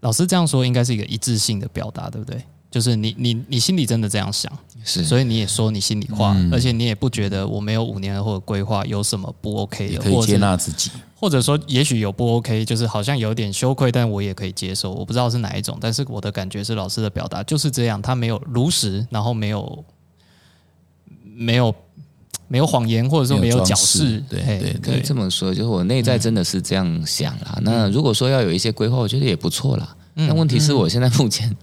老师这样说应该是一个一致性的表达，对不对？就是你你你心里真的这样想，是，所以你也说你心里话，嗯而且你也不觉得我没有五年后的规划有什么不 OK 的，也可以接或者是纳自己。或者说也许有不 OK，就是好像有点羞愧，但我也可以接受。我不知道是哪一种，但是我的感觉是老师的表达就是这样，他没有如实，然后没有没有 没有谎言，或者说没有矫饰对对可以这么说，就是我内在真的是这样想啦。那如果说要有一些规划，我觉得也不错啦。但问题是我现在目前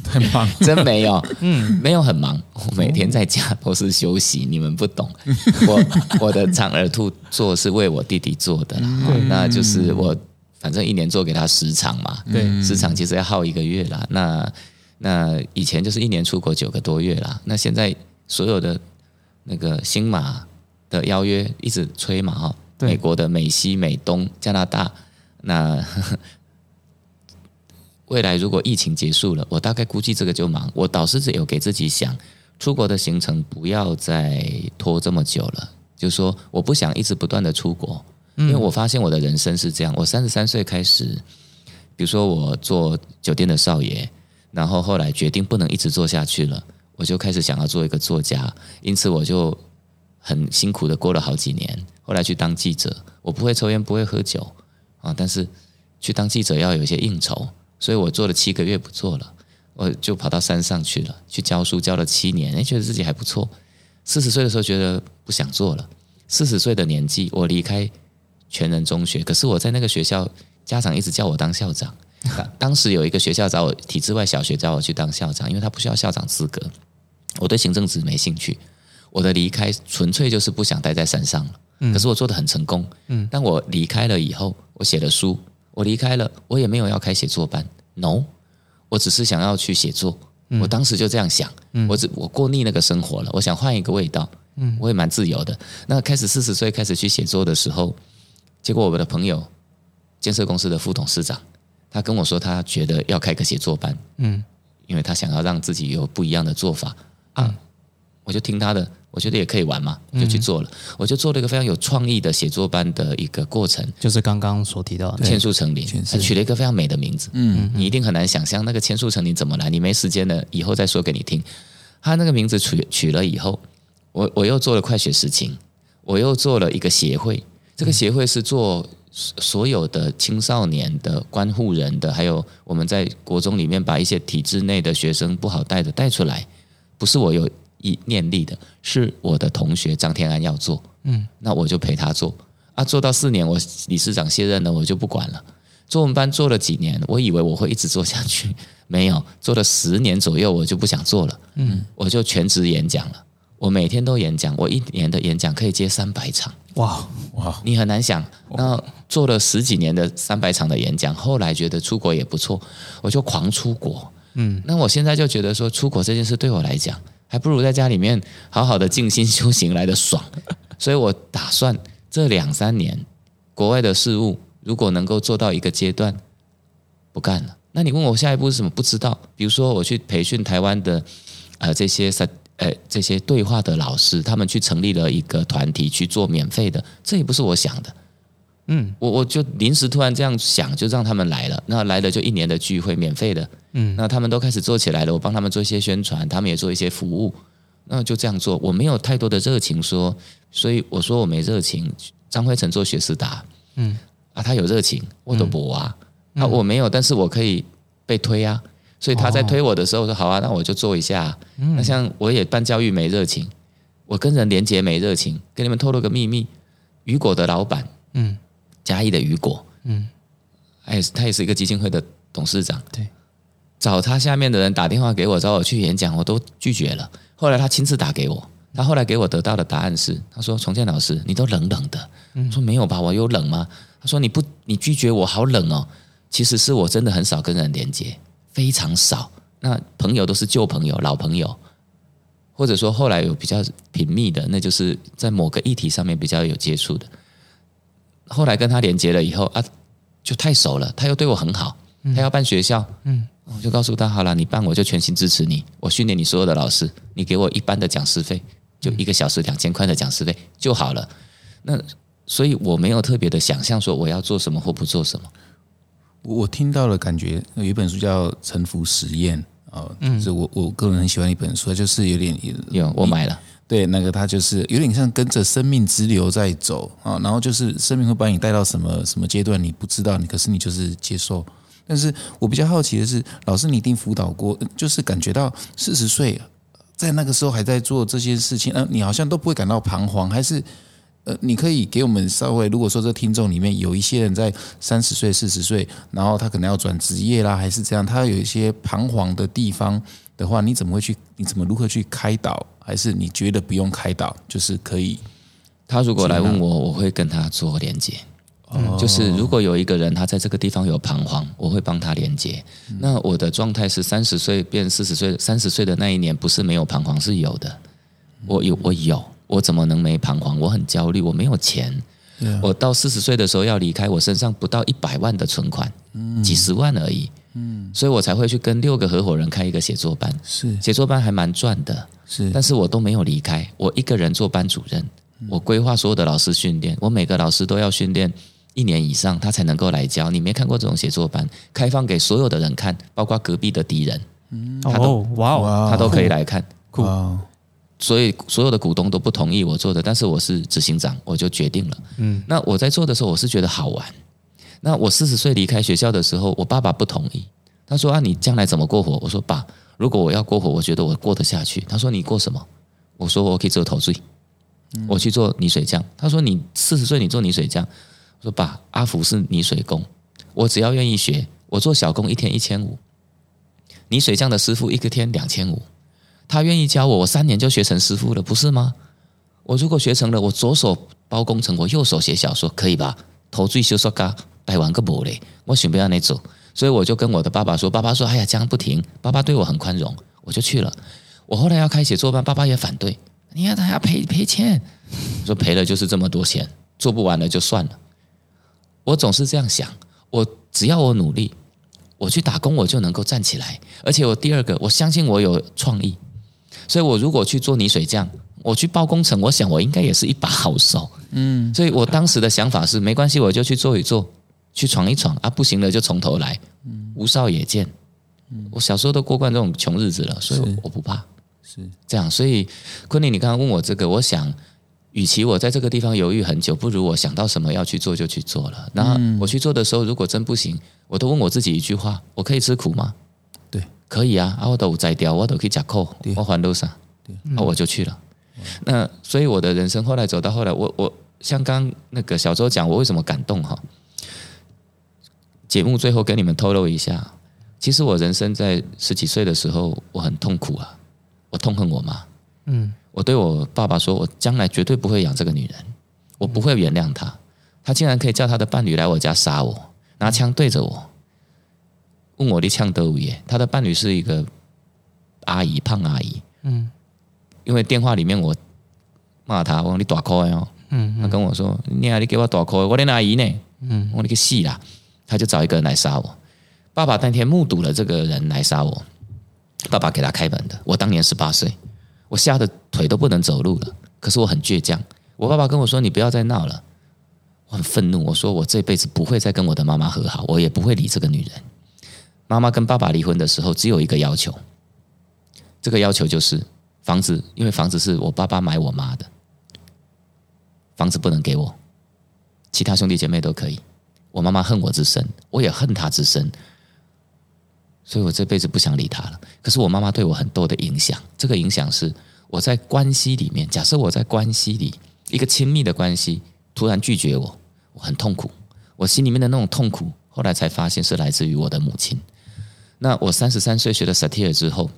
太忙，真没有，嗯，没有很忙，我每天在家都是休息，你们不懂。我我的长耳兔做是为我弟弟做的啦，那就是我反正一年做给他十场嘛，对。十场其实要耗一个月啦。那那以前就是一年出国九个多月啦，那现在所有的那个新马的邀约一直催嘛哈，对。美国的美西、美东、加拿大，那未来如果疫情结束了，我大概估计这个就忙。我导师有给自己想，出国的行程不要再拖这么久了，就是说我不想一直不断的出国，因为我发现我的人生是这样，我三十三岁开始，比如说我做酒店的少爷，然后后来决定不能一直做下去了。我就开始想要做一个作家，因此我就很辛苦的过了好几年。后来去当记者，我不会抽烟，不会喝酒啊，但是去当记者要有一些应酬，所以我做了七个月不做了，我就跑到山上去了，去教书教了七年，哎，觉得自己还不错。四十岁的时候觉得不想做了，四十岁的年纪我离开全人中学，可是我在那个学校，家长一直叫我当校长。当时有一个学校找我，体制外小学找我去当校长，因为他不需要校长资格。我对行政职没兴趣，我的离开纯粹就是不想待在山上了。可是我做的很成功。嗯，但我离开了以后，我写了书，我离开了，我也没有要开写作班。No，我只是想要去写作。我当时就这样想。嗯，我只我过腻那个生活了，我想换一个味道。嗯，我也蛮自由的。那开始四十岁开始去写作的时候，结果我们的朋友建设公司的副董事长，他跟我说他觉得要开个写作班。嗯，因为他想要让自己有不一样的做法啊，我就听他的。我觉得也可以玩嘛，就去做了。我就做了一个非常有创意的写作班的一个过程，就是刚刚所提到的千树成林，取了一个非常美的名字。嗯，你一定很难想象那个千树成林怎么来，你没时间了，以后再说给你听。他那个名字取取了以后，我我又做了快雪时晴，我又做了一个协会。这个协会是做所有的青少年的关护人的，还有我们在国中里面把一些体制内的学生不好带的带出来，不是我有。一念力的是我的同学张天安要做，嗯，那我就陪他做。啊，做到四年，我理事长卸任了，我就不管了。做我们班做了几年，我以为我会一直做下去，没有，做了十年左右，我就不想做了，嗯，我就全职演讲了。我每天都演讲，我一年的演讲可以接三百场，哇。哇，你很难想。那做了十几年的三百场的演讲，后来觉得出国也不错，我就狂出国，嗯，那我现在就觉得说，出国这件事对我来讲。还不如在家里面好好的静心修行来的爽，所以我打算这两三年国外的事物如果能够做到一个阶段，不干了。那你问我下一步是什么？不知道。比如说我去培训台湾的呃这些三呃这些对话的老师，他们去成立了一个团体去做免费的，这也不是我想的。嗯，我我就临时突然这样想，就让他们来了。那来了就一年的聚会，免费的。嗯，那他们都开始做起来了，我帮他们做一些宣传，他们也做一些服务。那就这样做，我没有太多的热情说，所以我说我没热情。张辉成做学思达，嗯，啊，他有热情，我都不啊，啊，我没有，但是我可以被推啊。所以他在推我的时候说好啊，那我就做一下。嗯那像我也办教育没热情，我跟人连接没热情，跟你们透露个秘密，雨果的老板，嗯。嘉义的雨果，嗯，哎，他也是一个基金会的董事长。对，找他下面的人打电话给我，找我去演讲，我都拒绝了。后来他亲自打给我，他后来给我得到的答案是：他说，重建老师，你都冷冷的。我说没有吧，我有冷吗？他说你不，你拒绝我，好冷哦。其实是我真的很少跟人连接，非常少。那朋友都是旧朋友、老朋友，或者说后来有比较频密的，那就是在某个议题上面比较有接触的。后来跟他连接了以后啊，就太熟了。他又对我很好，他要办学校，嗯，我就告诉他好了，你办我就全心支持你，我训练你所有的老师，你给我一般的讲师费，就一个小时两千块的讲师费就好了。那所以我没有特别的想象说我要做什么或不做什么。我听到了，感觉有一本书叫《沉浮实验》啊，是我我个人很喜欢一本书，就是有点有我买了。对，那个他就是有点像跟着生命之流在走啊，然后就是生命会把你带到什么什么阶段，你不知道，你可是你就是接受。但是我比较好奇的是，老师你一定辅导过，就是感觉到四十岁在那个时候还在做这些事情，呃，你好像都不会感到彷徨，还是呃，你可以给我们稍微，如果说这听众里面有一些人在三十岁、四十岁，然后他可能要转职业啦，还是这样，他有一些彷徨的地方。的话，你怎么会去？你怎么如何去开导？还是你觉得不用开导，就是可以？他如果来问我，我会跟他做连接。哦，就是如果有一个人他在这个地方有彷徨，我会帮他连接。那我的状态是三十岁变四十岁，三十岁的那一年不是没有彷徨，是有的。我有，我有，我怎么能没彷徨？我很焦虑，我没有钱。我到四十岁的时候要离开，我身上不到一百万的存款，几十万而已。嗯，所以我才会去跟六个合伙人开一个写作班。是写作班还蛮赚的，是，但是我都没有离开，我一个人做班主任，我规划所有的老师训练，我每个老师都要训练一年以上，他才能够来教。你没看过这种写作班，开放给所有的人看，包括隔壁的敌人，他都哇哦，他都可以来看。酷哦，所以所有的股东都不同意我做的，但是我是执行长，我就决定了。嗯，那我在做的时候，我是觉得好玩。那我四十岁离开学校的时候，我爸爸不同意，他说：“啊，你将来怎么过活？”我说：“爸，如果我要过活，我觉得我过得下去。”他说：“你过什么？”我说：“我可以做陶醉，我去做泥水匠。”他说：“你四十岁你做泥水匠？”我说：“爸，阿福是泥水工，我只要愿意学，我做小工一天一千五，泥水匠的师傅一个天两千五。”他愿意教我，我三年就学成师傅了，不是吗？我如果学成了，我左手包工程，我右手写小说，可以吧？头最修说嘎，带完个不嘞，我选不要那走，所以我就跟我的爸爸说，爸爸说，哎呀，这样不停，爸爸对我很宽容，我就去了。我后来要开写作班，爸爸也反对，你看他要赔赔钱，我说赔了就是这么多钱，做不完了就算了。我总是这样想，我只要我努力，我去打工，我就能够站起来。而且我第二个，我相信我有创意。所以我如果去做泥水匠，我去包工程，我想我应该也是一把好手。嗯，所以我当时的想法是，没关系，我就去做一做，去闯一闯啊，不行了就从头来。嗯无少也见，嗯我小时候都过惯这种穷日子了，所以我不怕。是这样，所以昆凌，你刚刚问我这个，我想，与其我在这个地方犹豫很久，不如我想到什么要去做就去做了。然后我去做的时候，如果真不行，我都问我自己一句话：我可以吃苦吗？对，可以啊，啊，我都有摘掉，我都可以假扣，我还多少？对，啊，我就去了。那所以我的人生后来走到后来，我我像刚那个小周讲，我为什么感动哈？节目最后跟你们透露一下，其实我人生在十几岁的时候，我很痛苦啊，我痛恨我妈。嗯，我对我爸爸说，我将来绝对不会养这个女人，我不会原谅她。她竟然可以叫她的伴侣来我家杀我，拿枪对着我，问我的枪得无耶？她的伴侣是一个阿姨，胖阿姨。嗯，因为电话里面我骂她，我说你大块哦。嗯她跟我说：“你啊，你给我大哭，我的阿姨呢？”嗯我说你个戏啦！他就找一个人来杀我。爸爸当天目睹了这个人来杀我，爸爸给他开门的。我当年十八岁，我吓得腿都不能走路了。可是我很倔强。我爸爸跟我说：“你不要再闹了。”我很愤怒，我说：“我这辈子不会再跟我的妈妈和好，我也不会理这个女人。”妈妈跟爸爸离婚的时候，只有一个要求，这个要求就是房子，因为房子是我爸爸买我妈的，房子不能给我，其他兄弟姐妹都可以。我妈妈恨我之深，我也恨她之深，所以我这辈子不想理她了。可是我妈妈对我很多的影响，这个影响是我在关系里面，假设我在关系里一个亲密的关系突然拒绝我，我很痛苦，我心里面的那种痛苦，后来才发现是来自于我的母亲。那我三十三岁学了 Satir 之后，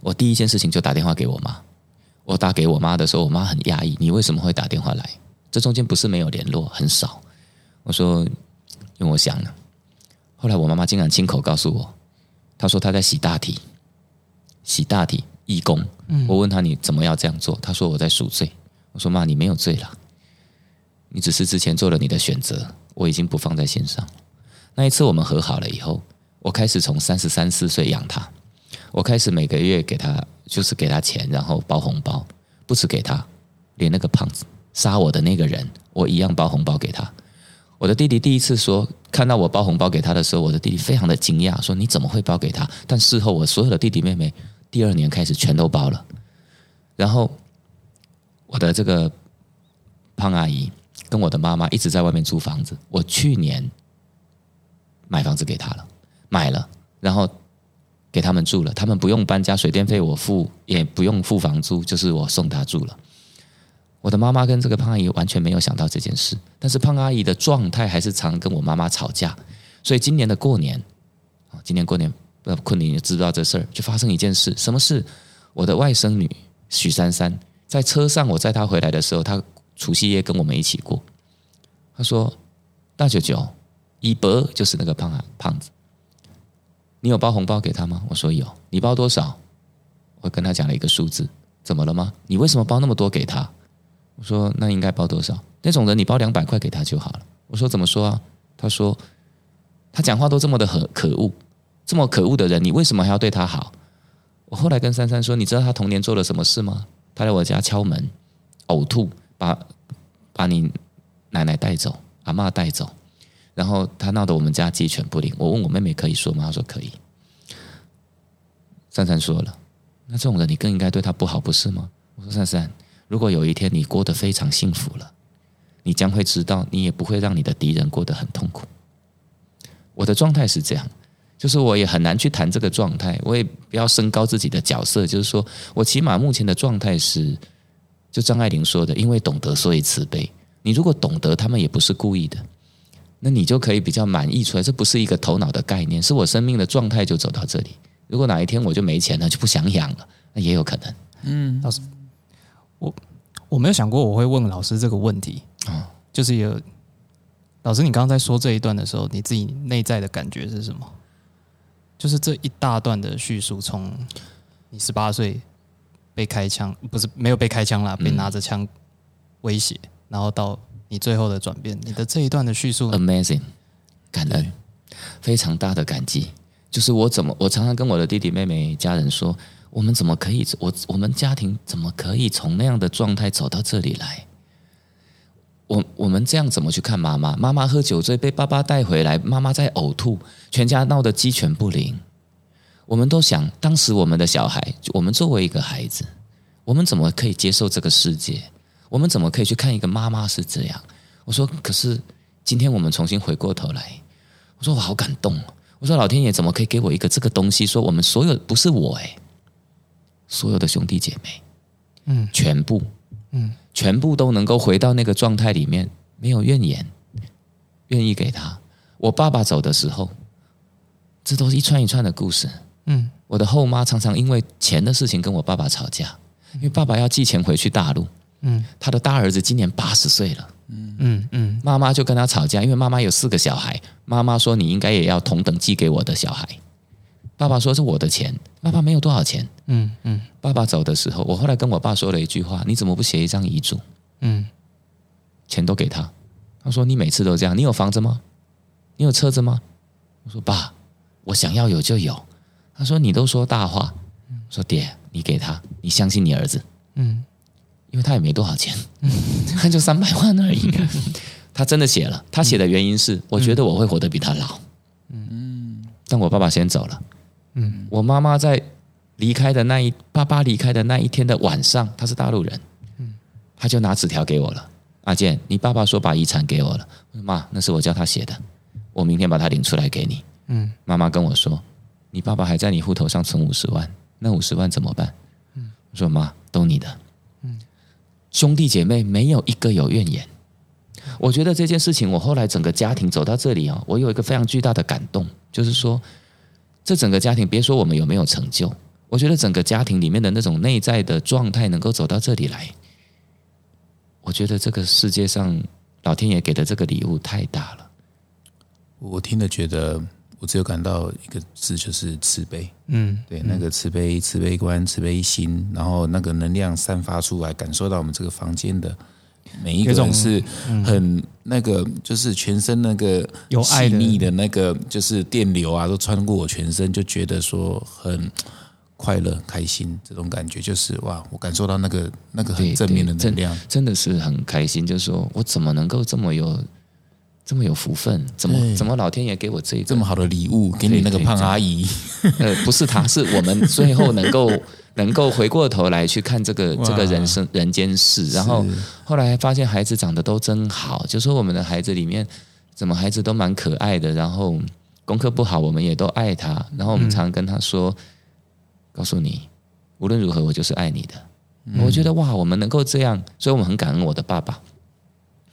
我第一件事情就打电话给我妈。我打给我妈的时候，我妈很压抑，你为什么会打电话来？这中间不是没有联络，很少。我说，因为我想了。后来我妈妈竟然亲口告诉我，她说她在洗大体，洗大体义工。我问她你怎么要这样做？她说我在赎罪。我说妈，你没有罪了，你只是之前做了你的选择，我已经不放在心上。那一次我们和好了以后，我开始从三十三四岁养她，我开始每个月给她就是给她钱，然后包红包，不止给她，连那个胖子杀我的那个人，我一样包红包给他。我的弟弟第一次说看到我包红包给他的时候，我的弟弟非常的惊讶，说你怎么会包给他？但事后我所有的弟弟妹妹第二年开始全都包了。然后我的这个胖阿姨跟我的妈妈一直在外面租房子，我去年买房子给她了，买了，然后给他们住了，他们不用搬家，水电费我付，也不用付房租，就是我送她住了。我的妈妈跟这个胖阿姨完全没有想到这件事，但是胖阿姨的状态还是常跟我妈妈吵架，所以今年的过年，啊，今年过年，呃昆凌也知道这事儿，就发生一件事，什么事？我的外甥女许珊珊在车上，我载她回来的时候，她除夕夜跟我们一起过，她说：“大舅舅，一伯就是那个胖啊胖子，你有包红包给他吗？”我说有，你包多少？我跟他讲了一个数字，怎么了吗？你为什么包那么多给他？我说那应该包多少？那种人你包两百块给他就好了。我说怎么说啊？他说他讲话都这么的可可恶，这么可恶的人，你为什么还要对他好？我后来跟珊珊说，你知道他童年做了什么事吗？他来我家敲门，呕吐，把把你奶奶带走，阿嬷带走，然后他闹得我们家鸡犬不宁。我问我妹妹可以说吗？她说可以。珊珊说了，那这种人你更应该对他不好，不是吗？我说珊珊，如果有一天你过得非常幸福了，你将会知道，你也不会让你的敌人过得很痛苦。我的状态是这样，就是我也很难去谈这个状态，我也不要升高自己的角色，就是说我起码目前的状态是，就张爱玲说的，因为懂得所以慈悲。你如果懂得，他们也不是故意的，那你就可以比较满意出来。这不是一个头脑的概念，是我生命的状态就走到这里。如果哪一天我就没钱了，就不想养了，那也有可能。嗯，老师，我我没有想过我会问老师这个问题啊，就是有老师，你刚刚在说这一段的时候，你自己内在的感觉是什么？就是这一大段的叙述，从你十八岁被开枪，不是没有被开枪啦，被拿着枪威胁，然后到你最后的转变，你的这一段的叙述，amazing，感恩，非常大的感激。就是我怎么，我常常跟我的弟弟妹妹家人说，我们怎么可以，我我们家庭怎么可以从那样的状态走到这里来？我我们这样怎么去看妈妈？妈妈喝酒醉被爸爸带回来，妈妈在呕吐，全家闹得鸡犬不宁。我们都想，当时我们的小孩，我们作为一个孩子，我们怎么可以接受这个世界？我们怎么可以去看一个妈妈是这样？我说，可是今天我们重新回过头来，我说我好感动。我说：“老天爷怎么可以给我一个这个东西？说我们所有不是我哎，所有的兄弟姐妹，嗯，全部，嗯，全部都能够回到那个状态里面，没有怨言，愿意给他。我爸爸走的时候，这都是一串一串的故事。嗯，我的后妈常常因为钱的事情跟我爸爸吵架，因为爸爸要寄钱回去大陆。嗯，他的大儿子今年八十岁了。”嗯嗯嗯，妈妈就跟他吵架，因为妈妈有四个小孩，妈妈说你应该也要同等寄给我的小孩。爸爸说是我的钱，爸爸没有多少钱。嗯嗯，爸爸走的时候，我后来跟我爸说了一句话：你怎么不写一张遗嘱？嗯，钱都给他。他说你每次都这样，你有房子吗？你有车子吗？我说爸，我想要有就有。他说你都说大话。说爹，你给他，你相信你儿子。嗯。因为他也没多少钱，嗯他就三百万而已。他真的写了，他写的原因是，我觉得我会活得比他老。嗯，但我爸爸先走了。嗯，我妈妈在离开的那一，爸爸离开的那一天的晚上，他是大陆人。嗯，他就拿纸条给我了。阿健，你爸爸说把遗产给我了。妈，那是我叫他写的，我明天把他领出来给你。嗯，妈妈跟我说，你爸爸还在你户头上存五十万，那五十万怎么办？嗯，我说妈，都你的。嗯兄弟姐妹没有一个有怨言，我觉得这件事情，我后来整个家庭走到这里啊，我有一个非常巨大的感动，就是说，这整个家庭，别说我们有没有成就，我觉得整个家庭里面的那种内在的状态能够走到这里来，我觉得这个世界上老天爷给的这个礼物太大了，我听了觉得。我只有感到一个字，就是慈悲。嗯，对，那个慈悲、慈悲观、慈悲心，然后那个能量散发出来，感受到我们这个房间的每一个人是很那个，就是全身那个有爱腻的那个，就是电流啊，都穿过我全身，就觉得说很快乐、开心。这种感觉就是哇，我感受到那个那个很正面的能量，真的是很开心。就是说我怎么能够这么有？这么有福分，怎么怎么老天爷给我这这么好的礼物？给你那个胖阿姨，呃，不是她，是我们 最后能够能够回过头来去看这个这个人生人间事，然后后来发现孩子长得都真好，就说我们的孩子里面怎么孩子都蛮可爱的，然后功课不好我们也都爱他，然后我们常跟他说，告诉你无论如何我就是爱你的。我觉得哇，我们能够这样，所以我们很感恩我的爸爸，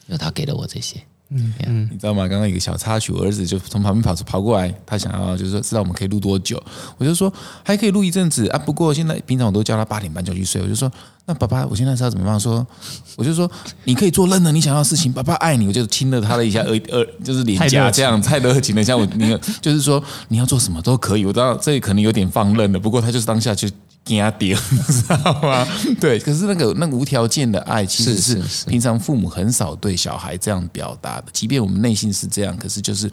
因为他给了我这些。嗯嗯，你知道吗？刚刚一个小插曲，我儿子就从旁边跑出跑过来，他想要就是说知道我们可以录多久，我就说还可以录一阵子啊。不过现在平常我都叫他八点半就去睡，我就说那爸爸，我现在是要怎么办？说我就说你可以做任何你想要的事情，爸爸爱你。我就亲了他的一下，耳耳就是脸颊这样，太热情了。像我你就是说你要做什么都可以。我知道这里可能有点放任了，不过他就是当下就。给他顶，知道吗？对，可是那个那个无条件的爱，其实是平常父母很少对小孩这样表达的。即便我们内心是这样，可是就是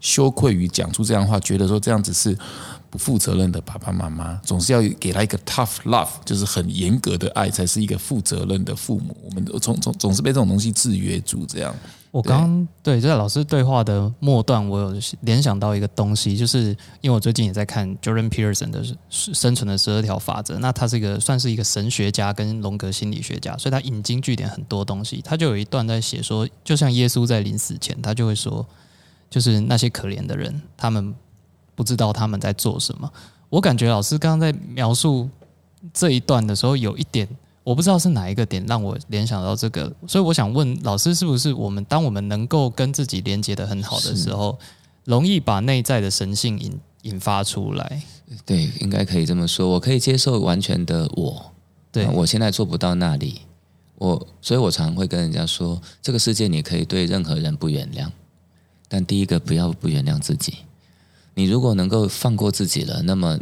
羞愧于讲出这样话，觉得说这样子是不负责任的。爸爸妈妈总是要给他一个 tough love，就是很严格的爱，才是一个负责任的父母。我们总总总是被这种东西制约住，这样我刚对就在老师对话的末段，我有联想到一个东西，就是因为我最近也在看 Jordan Peterson 的《生存的十二条法则》，那他是一个算是一个神学家跟荣格心理学家，所以他引经据典很多东西。他就有一段在写说，就像耶稣在临死前，他就会说，就是那些可怜的人，他们不知道他们在做什么。我感觉老师刚刚在描述这一段的时候，有一点。我不知道是哪一个点让我联想到这个，所以我想问老师，是不是我们当我们能够跟自己连接的很好的时候，容易把内在的神性引引发出来？对，应该可以这么说。我可以接受完全的我，对我现在做不到那里，我所以，我常会跟人家说，这个世界你可以对任何人不原谅，但第一个不要不原谅自己。你如果能够放过自己了，那么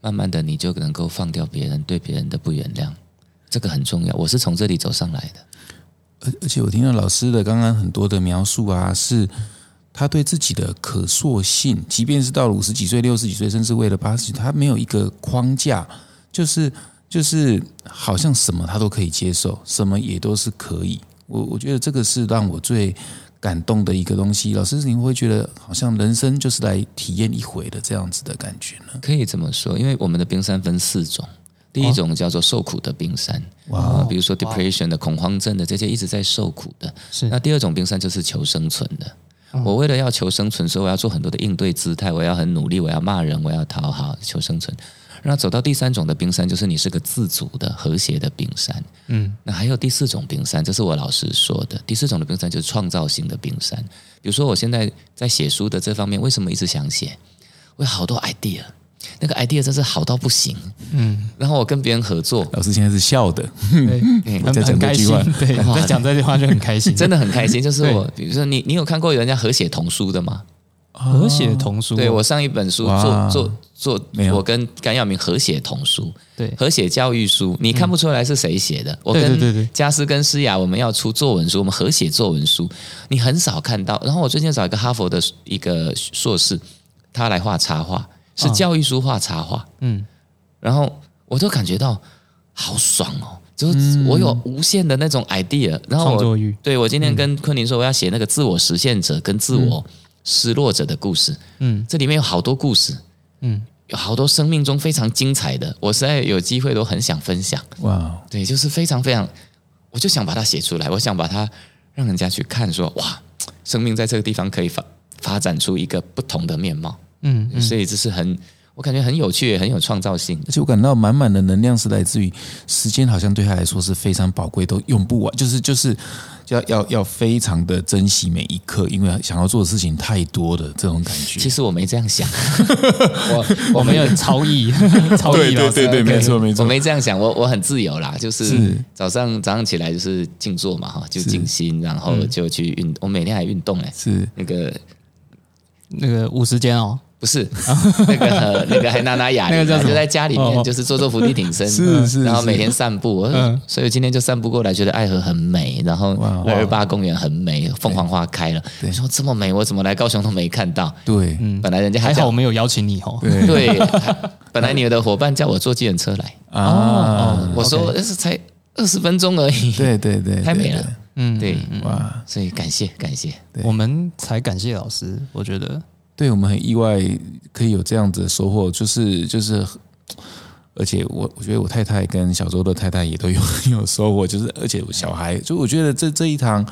慢慢的你就能够放掉别人对别人的不原谅。这个很重要，我是从这里走上来的。而而且我听到老师的刚刚很多的描述啊，是他对自己的可塑性，即便是到了五十几岁、六十几岁，甚至为了八十，他没有一个框架，就是就是好像什么他都可以接受，什么也都是可以。我我觉得这个是让我最感动的一个东西。老师，你会觉得好像人生就是来体验一回的这样子的感觉呢？可以这么说，因为我们的冰山分四种。第一种叫做受苦的冰山，哇，比如说 depression 的恐慌症的这些一直在受苦的。是那第二种冰山就是求生存的。我为了要求生存，所以我要做很多的应对姿态，我要很努力，我要骂人，我要讨好求生存。那走到第三种的冰山，就是你是个自主的和谐的冰山。嗯，那还有第四种冰山，这是我老师说的。第四种的冰山就是创造性的冰山。比如说我现在在写书的这方面，为什么一直想写？我有好多 idea。那个 idea 真是好到不行，嗯，然后我跟别人合作，老师现在是笑的，对，很很开心，对，在讲这句话就很开心，真的很开心。就是我，比如说你，你有看过有人家合写童书的吗？合写童书，对我上一本书做做做，我跟甘耀明合写童书，对，合写教育书，你看不出来是谁写的？我跟加斯跟诗雅，我们要出作文书，我们合写作文书，你很少看到。然后我最近找一个哈佛的一个硕士，他来画插画。是教育书画插画，嗯，然后我都感觉到好爽哦，就是我有无限的那种 idea，然后我对我今天跟昆凌说我要写那个自我实现者跟自我失落者的故事，嗯，这里面有好多故事，嗯，有好多生命中非常精彩的，我实在有机会都很想分享，哇，对，就是非常非常，我就想把它写出来，我想把它让人家去看，说哇，生命在这个地方可以发发展出一个不同的面貌。嗯，所以这是很，我感觉很有趣，很有创造性，而且我感到满满的能量是来自于时间，好像对他来说是非常宝贵，都用不完，就是就是要要要非常的珍惜每一刻，因为想要做的事情太多的这种感觉。其实我没这样想，我我没有超意，超意对对对，没错没错，我没这样想，我我很自由啦，就是早上早上起来就是静坐嘛哈，就静心，然后就去运，我每天还运动哎，是。那个那个五十间哦。不是 那个 那个还拿拿哑铃，就在家里面就是做做伏地挺身，是是，然后每天散步，所以今天就散步过来，觉得爱河很美，然后二二八公园很美，凤凰花开了。你说这么美，我怎么来高雄都没看到？对，本来人家还好我没有邀请你哦。对，本来你的伙伴叫我坐计程车来。啊，我说是才二十分钟而已。对对对，太美了。嗯，对，哇，所以感谢感谢，我们才感谢老师，我觉得。对我们很意外，可以有这样子的收获，就是就是，而且我我觉得我太太跟小周的太太也都有有收获，就是而且小孩，就我觉得这这一堂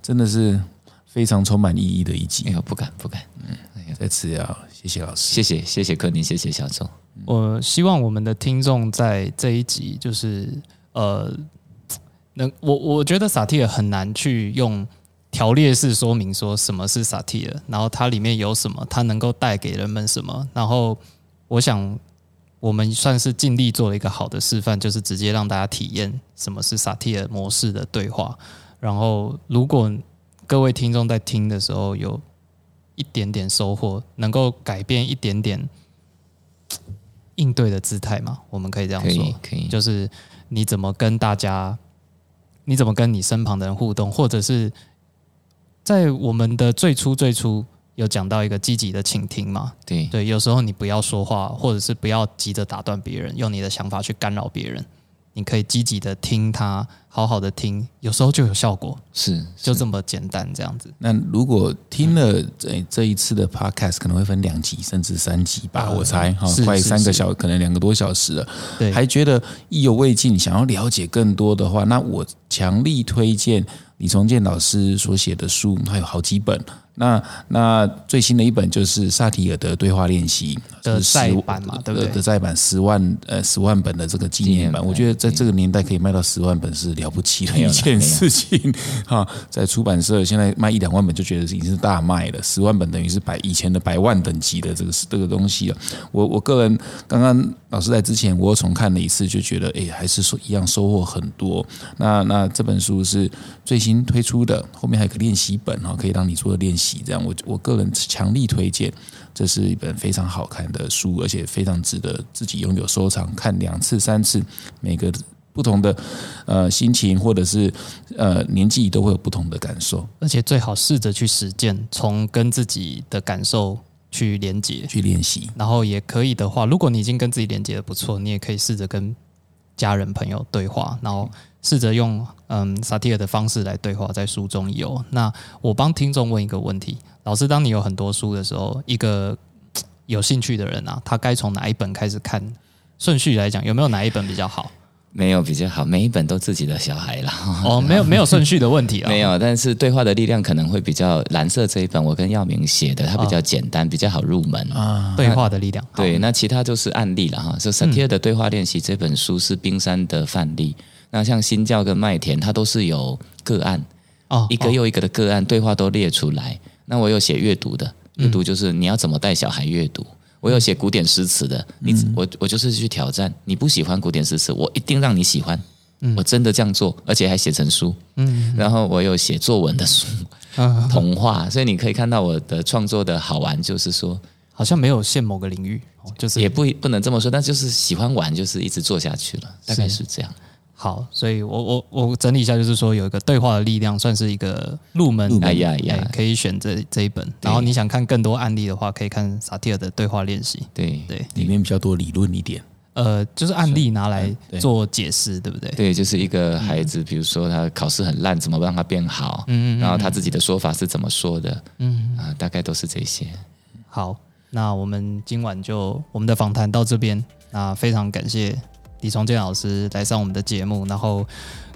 真的是非常充满意义的一集。哎呦，不敢不敢，嗯，再次要谢谢老师，谢谢谢谢柯宁，谢谢小周。我希望我们的听众在这一集，就是呃，能我我觉得萨提尔很难去用。条列式说明说什么是萨提尔，然后它里面有什么，它能够带给人们什么。然后我想，我们算是尽力做了一个好的示范，就是直接让大家体验什么是萨提尔模式的对话。然后，如果各位听众在听的时候有一点点收获，能够改变一点点应对的姿态嘛？我们可以这样说，可以，就是你怎么跟大家，你怎么跟你身旁的人互动，或者是。在我们的最初最初有讲到一个积极的倾听嘛？对对，有时候你不要说话，或者是不要急着打断别人，用你的想法去干扰别人。你可以积极的听他，好好的听，有时候就有效果，是就这么简单，这样子。那如果听了这这一次的 podcast，可能会分两集甚至三集吧，我猜哈，快三个小，可能两个多小时了，对，还觉得意犹未尽，想要了解更多的话，那我强力推荐李崇建老师所写的书，他有好几本。那那最新的一本就是萨提尔的对话练习的再版嘛，对不对？的再版十万呃十万本的这个纪念版，我觉得在这个年代可以卖到十万本是了不起的一件事情 哈。在出版社现在卖一两万本就觉得已经是大卖了，十万本等于是百以前的百万等级的这个这个东西了。我我个人刚刚老师在之前我重看了一次，就觉得哎还是说一样收获很多。那那这本书是最新推出的，后面还有个练习本哈，可以让你做练习。这样，我我个人强力推荐，这是一本非常好看的书，而且非常值得自己拥有收藏，看两次三次，每个不同的呃心情或者是呃年纪都会有不同的感受，而且最好试着去实践，从跟自己的感受去连接，去练习，然后也可以的话，如果你已经跟自己连接的不错，你也可以试着跟家人朋友对话，然后。试着用嗯萨提尔的方式来对话，在书中有。那我帮听众问一个问题：老师，当你有很多书的时候，一个 有兴趣的人啊，他该从哪一本开始看？顺序来讲，有没有哪一本比较好？没有比较好，每一本都自己的小孩了。哦，没有 没有顺序的问题啊。没有，但是对话的力量可能会比较蓝色这一本，我跟耀明写的，它比较简单，比较好入门啊。对话的力量，对，那其他就是案例了哈。就萨提尔的对话练习这本书是冰山的范例。那像新教跟麦田，它都是有个案哦，一个又一个的个案对话都列出来。那我有写阅读的，阅读就是你要怎么带小孩阅读。我有写古典诗词的，你我我就是去挑战。你不喜欢古典诗词，我一定让你喜欢。我真的这样做，而且还写成书。嗯，然后我有写作文的书，童话。所以你可以看到我的创作的好玩，就是说好像没有限某个领域，就是也不不能这么说，但就是喜欢玩，就是一直做下去了，大概是这样。好，所以我我我整理一下，就是说有一个对话的力量，算是一个入门，哎呀呀，可以选这这一本。然后你想看更多案例的话，可以看萨提尔的对话练习。对对，里面比较多理论一点。呃，就是案例拿来做解释，对不对？对，就是一个孩子，比如说他考试很烂，怎么让他变好？嗯嗯。然后他自己的说法是怎么说的？嗯啊，大概都是这些。好，那我们今晚就我们的访谈到这边。那非常感谢。李崇建老师来上我们的节目，然后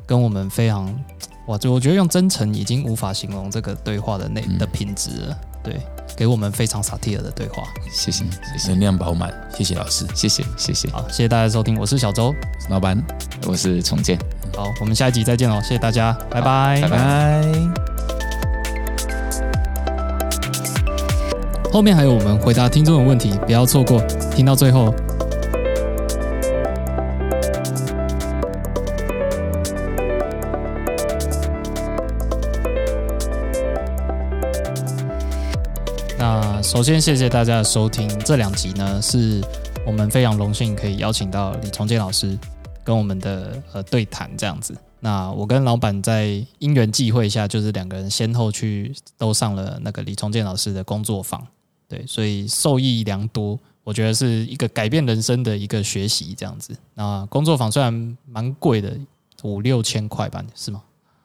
跟我们非常 哇，就我觉得用真诚已经无法形容这个对话的内的品质了。对，给我们非常萨提尔的对话，谢谢，能量饱满，谢谢老师，谢谢，谢谢，好，谢谢大家收听，我是小周。老板，我是重建，好，我们下一集再见哦，谢谢大家，拜拜，拜拜。后面还有我们回答听众的问题，不要错过，听到最后。首先，谢谢大家的收听。这两集呢，是我们非常荣幸可以邀请到李崇建老师跟我们的呃对谈这样子。那我跟老板在因缘际会下，就是两个人先后去都上了那个李崇建老师的工作坊，对，所以受益良多。我觉得是一个改变人生的一个学习这样子。那工作坊虽然蛮贵的，五六千块吧，是吗？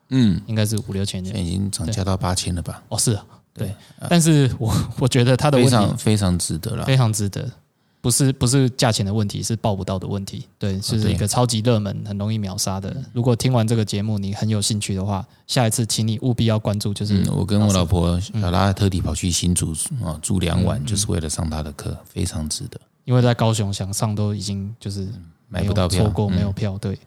嗯，应该是五六千，现在已经涨价到八千了吧？哦，是。对，但是我我觉得他的问题非常值得了，非常值得，不是不是价钱的问题，是报不到的问题。对，是一个超级热门，很容易秒杀的。如果听完这个节目你很有兴趣的话，下一次请你务必要关注。就是我跟我老婆小拉特地跑去新竹啊住两晚，就是为了上他的课，非常值得。因为在高雄想上都已经就是买不到票，错过没有票，对。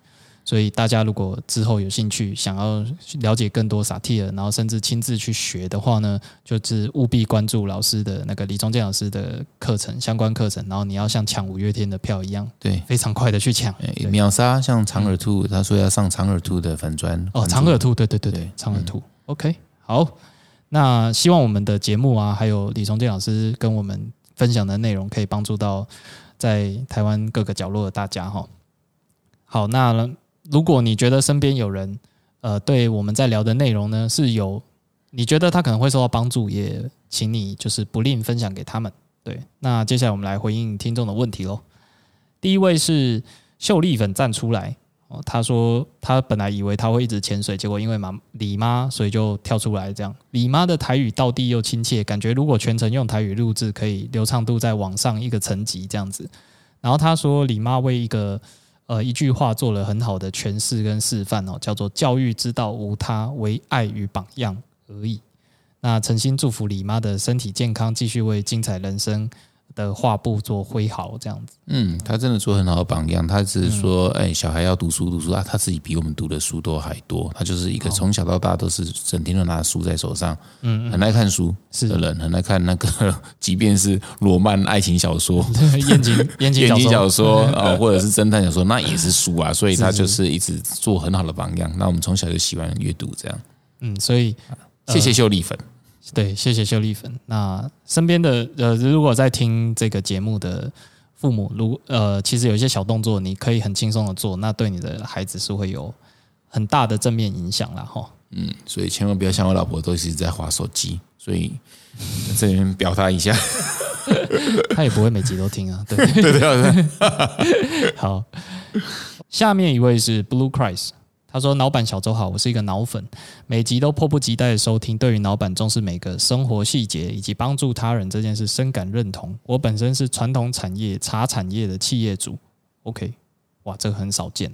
所以大家如果之后有兴趣，想要了解更多萨提尔，然后甚至亲自去学的话呢，就是务必关注老师的那个李忠建老师的课程相关课程，然后你要像抢五月天的票一样，对，非常快的去抢，秒杀。像长耳兔，他说要上长耳兔的粉砖哦，长耳兔，对对对对，长耳兔。OK，好，那希望我们的节目啊，还有李崇建老师跟我们分享的内容，可以帮助到在台湾各个角落的大家哈。好，那。如果你觉得身边有人，呃，对我们在聊的内容呢是有，你觉得他可能会受到帮助，也请你就是不吝分享给他们。对，那接下来我们来回应听众的问题喽。第一位是秀丽粉站出来，哦，他说他本来以为他会一直潜水，结果因为妈李妈，所以就跳出来这样。李妈的台语到地又亲切，感觉如果全程用台语录制，可以流畅度在往上一个层级这样子。然后他说李妈为一个呃一句话做了很好的诠释跟示范哦，叫做教育之道无他，唯爱与榜样而已。那诚心祝福李妈的身体健康，继续为精彩人生的画布做挥毫，这样子。嗯，他真的做很好的榜样。他只是说，哎，小孩要读书读书啊，他自己比我们读的书都还多。他就是一个从小到大都是整天都拿书在手上，嗯，很爱看书的人，很爱看那个，即便是罗曼爱情小说、言情言情言情小说啊，或者是侦探小说，那也是书啊。所以他就是一直做很好的榜样。那我们从小就喜欢阅读，这样。嗯，所以。谢谢秀丽粉，对，谢谢秀丽粉。那身边的呃，如果在听这个节目的父母，如呃，其实有一些小动作，你可以很轻松的做，那对你的孩子是会有很大的正面影响啦。哈。嗯，所以千万不要像我老婆都是在划手机，所以这边表达一下，他也不会每集都听啊。对对 对，好，下面一位是 Blue Christ。他说：“老板小周好，我是一个脑粉，每集都迫不及待的收听。对于老板重视每个生活细节以及帮助他人这件事深感认同。我本身是传统产业茶产业的企业主，OK，哇，这个很少见。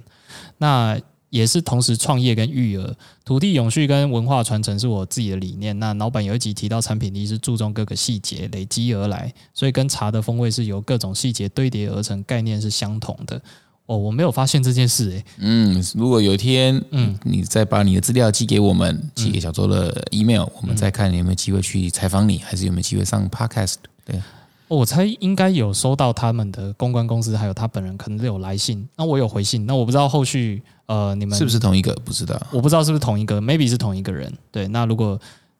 那也是同时创业跟育儿，土地永续跟文化传承是我自己的理念。那老板有一集提到产品力是注重各个细节累积而来，所以跟茶的风味是由各种细节堆叠而成，概念是相同的。”哦，我没有发现这件事诶。嗯，如果有一天，嗯，你再把你的资料寄给我们，寄给小周的 email，我们再看有没有机会去采访你，还是有没有机会上 podcast？对，我猜应该有收到他们的公关公司，还有他本人可能是有来信，那我有回信，那我不知道后续呃你们是不是同一个？不知道，我不知道是不是同一个，maybe 是同一个人。对，那如果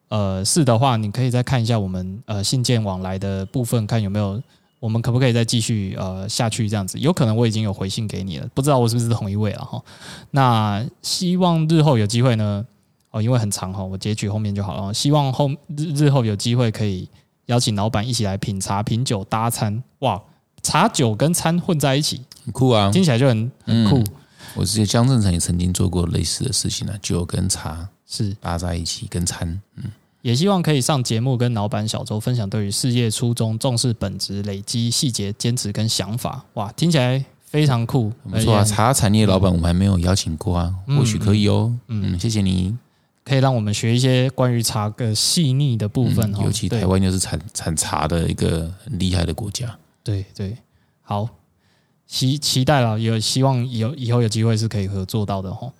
呃是的话，你可以再看一下我们呃信件往来的部分，看有没有。我们可不可以再继续呃下去这样子？有可能我已经有回信给你了，不知道我是不是同一位了哈。那希望日后有机会呢，哦，因为很长哈，我截取后面就好了。希望后日日后有机会可以邀请老板一起来品茶、品酒、搭餐。哇，茶酒跟餐混在一起，很酷啊，听起来就很很酷。我之前江正成也曾经做过类似的事情呢，酒跟茶是搭在一起跟餐，嗯。也希望可以上节目跟老板小周分享对于事业初衷、重视本质、累积细节、坚持跟想法。哇，听起来非常酷，不错啊！茶产业老板我们还没有邀请过啊，或许可以哦。嗯，谢谢你，可以让我们学一些关于茶的细腻的部分。尤其台湾又是产产茶的一个很厉害的国家。对对，好期期待了，有希望有以后有机会是可以合作到的哈。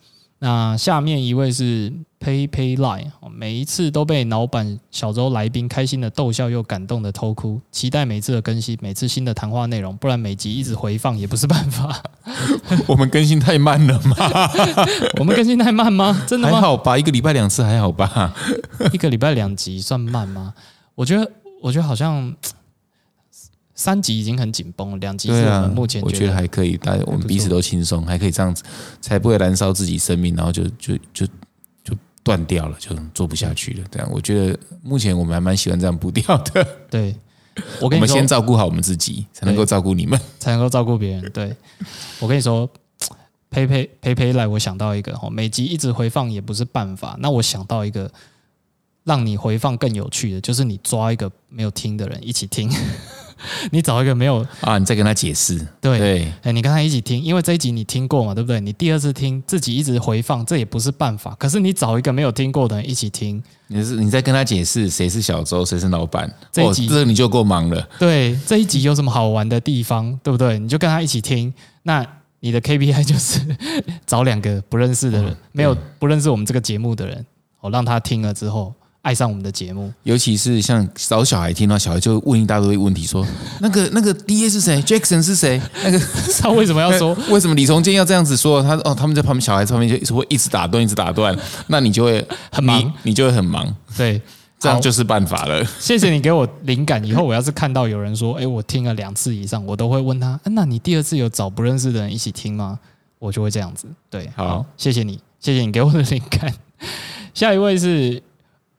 那下面一位是 Pay Pay Line，每一次都被老板小周来宾开心的逗笑又感动的偷哭，期待每次的更新，每次新的谈话内容，不然每集一直回放也不是办法。我们更新太慢了吗？我们更新太慢吗？真的吗还好吧，一个礼拜两次还好吧？一个礼拜两集算慢吗？我觉得，我觉得好像。三集已经很紧绷了，两集是我们目前我觉得还可以，大家我们彼此都轻松，还可以这样子，才不会燃烧自己生命，然后就就就就断掉了，就做不下去了。这样，我觉得目前我们还蛮喜欢这样步调的。对，我跟你们先照顾好我们自己，才能够照顾你们，才能够照顾别人。对，我跟你说，呸呸呸呸来，我想到一个哈，每集一直回放也不是办法。那我想到一个，让你回放更有趣的，就是你抓一个没有听的人一起听。你找一个没有啊，你再跟他解释。对，哎，你跟他一起听，因为这一集你听过嘛，对不对？你第二次听，自己一直回放，这也不是办法。可是你找一个没有听过的人一起听，你是你在跟他解释谁是小周，谁是老板。这一集这你就够忙了。对，这一集有什么好玩的地方，对不对？你就跟他一起听。那你的 KPI 就是 找两个不认识的人，没有不认识我们这个节目的人，我让他听了之后。爱上我们的节目，尤其是像找小孩听到，小孩就问一大堆问题，说那个 那个 D A 是谁，Jackson 是谁？那个 他为什么要说？为什么李崇建要这样子说？他哦，他们在旁边，小孩旁边就会一直打断，一直打断，那你就会很忙，你就会很忙。对，这样就是办法了。谢谢你给我灵感，以后我要是看到有人说，哎，我听了两次以上，我都会问他，那你第二次有找不认识的人一起听吗？我就会这样子。对，好，谢谢你，谢谢你给我的灵感。下一位是。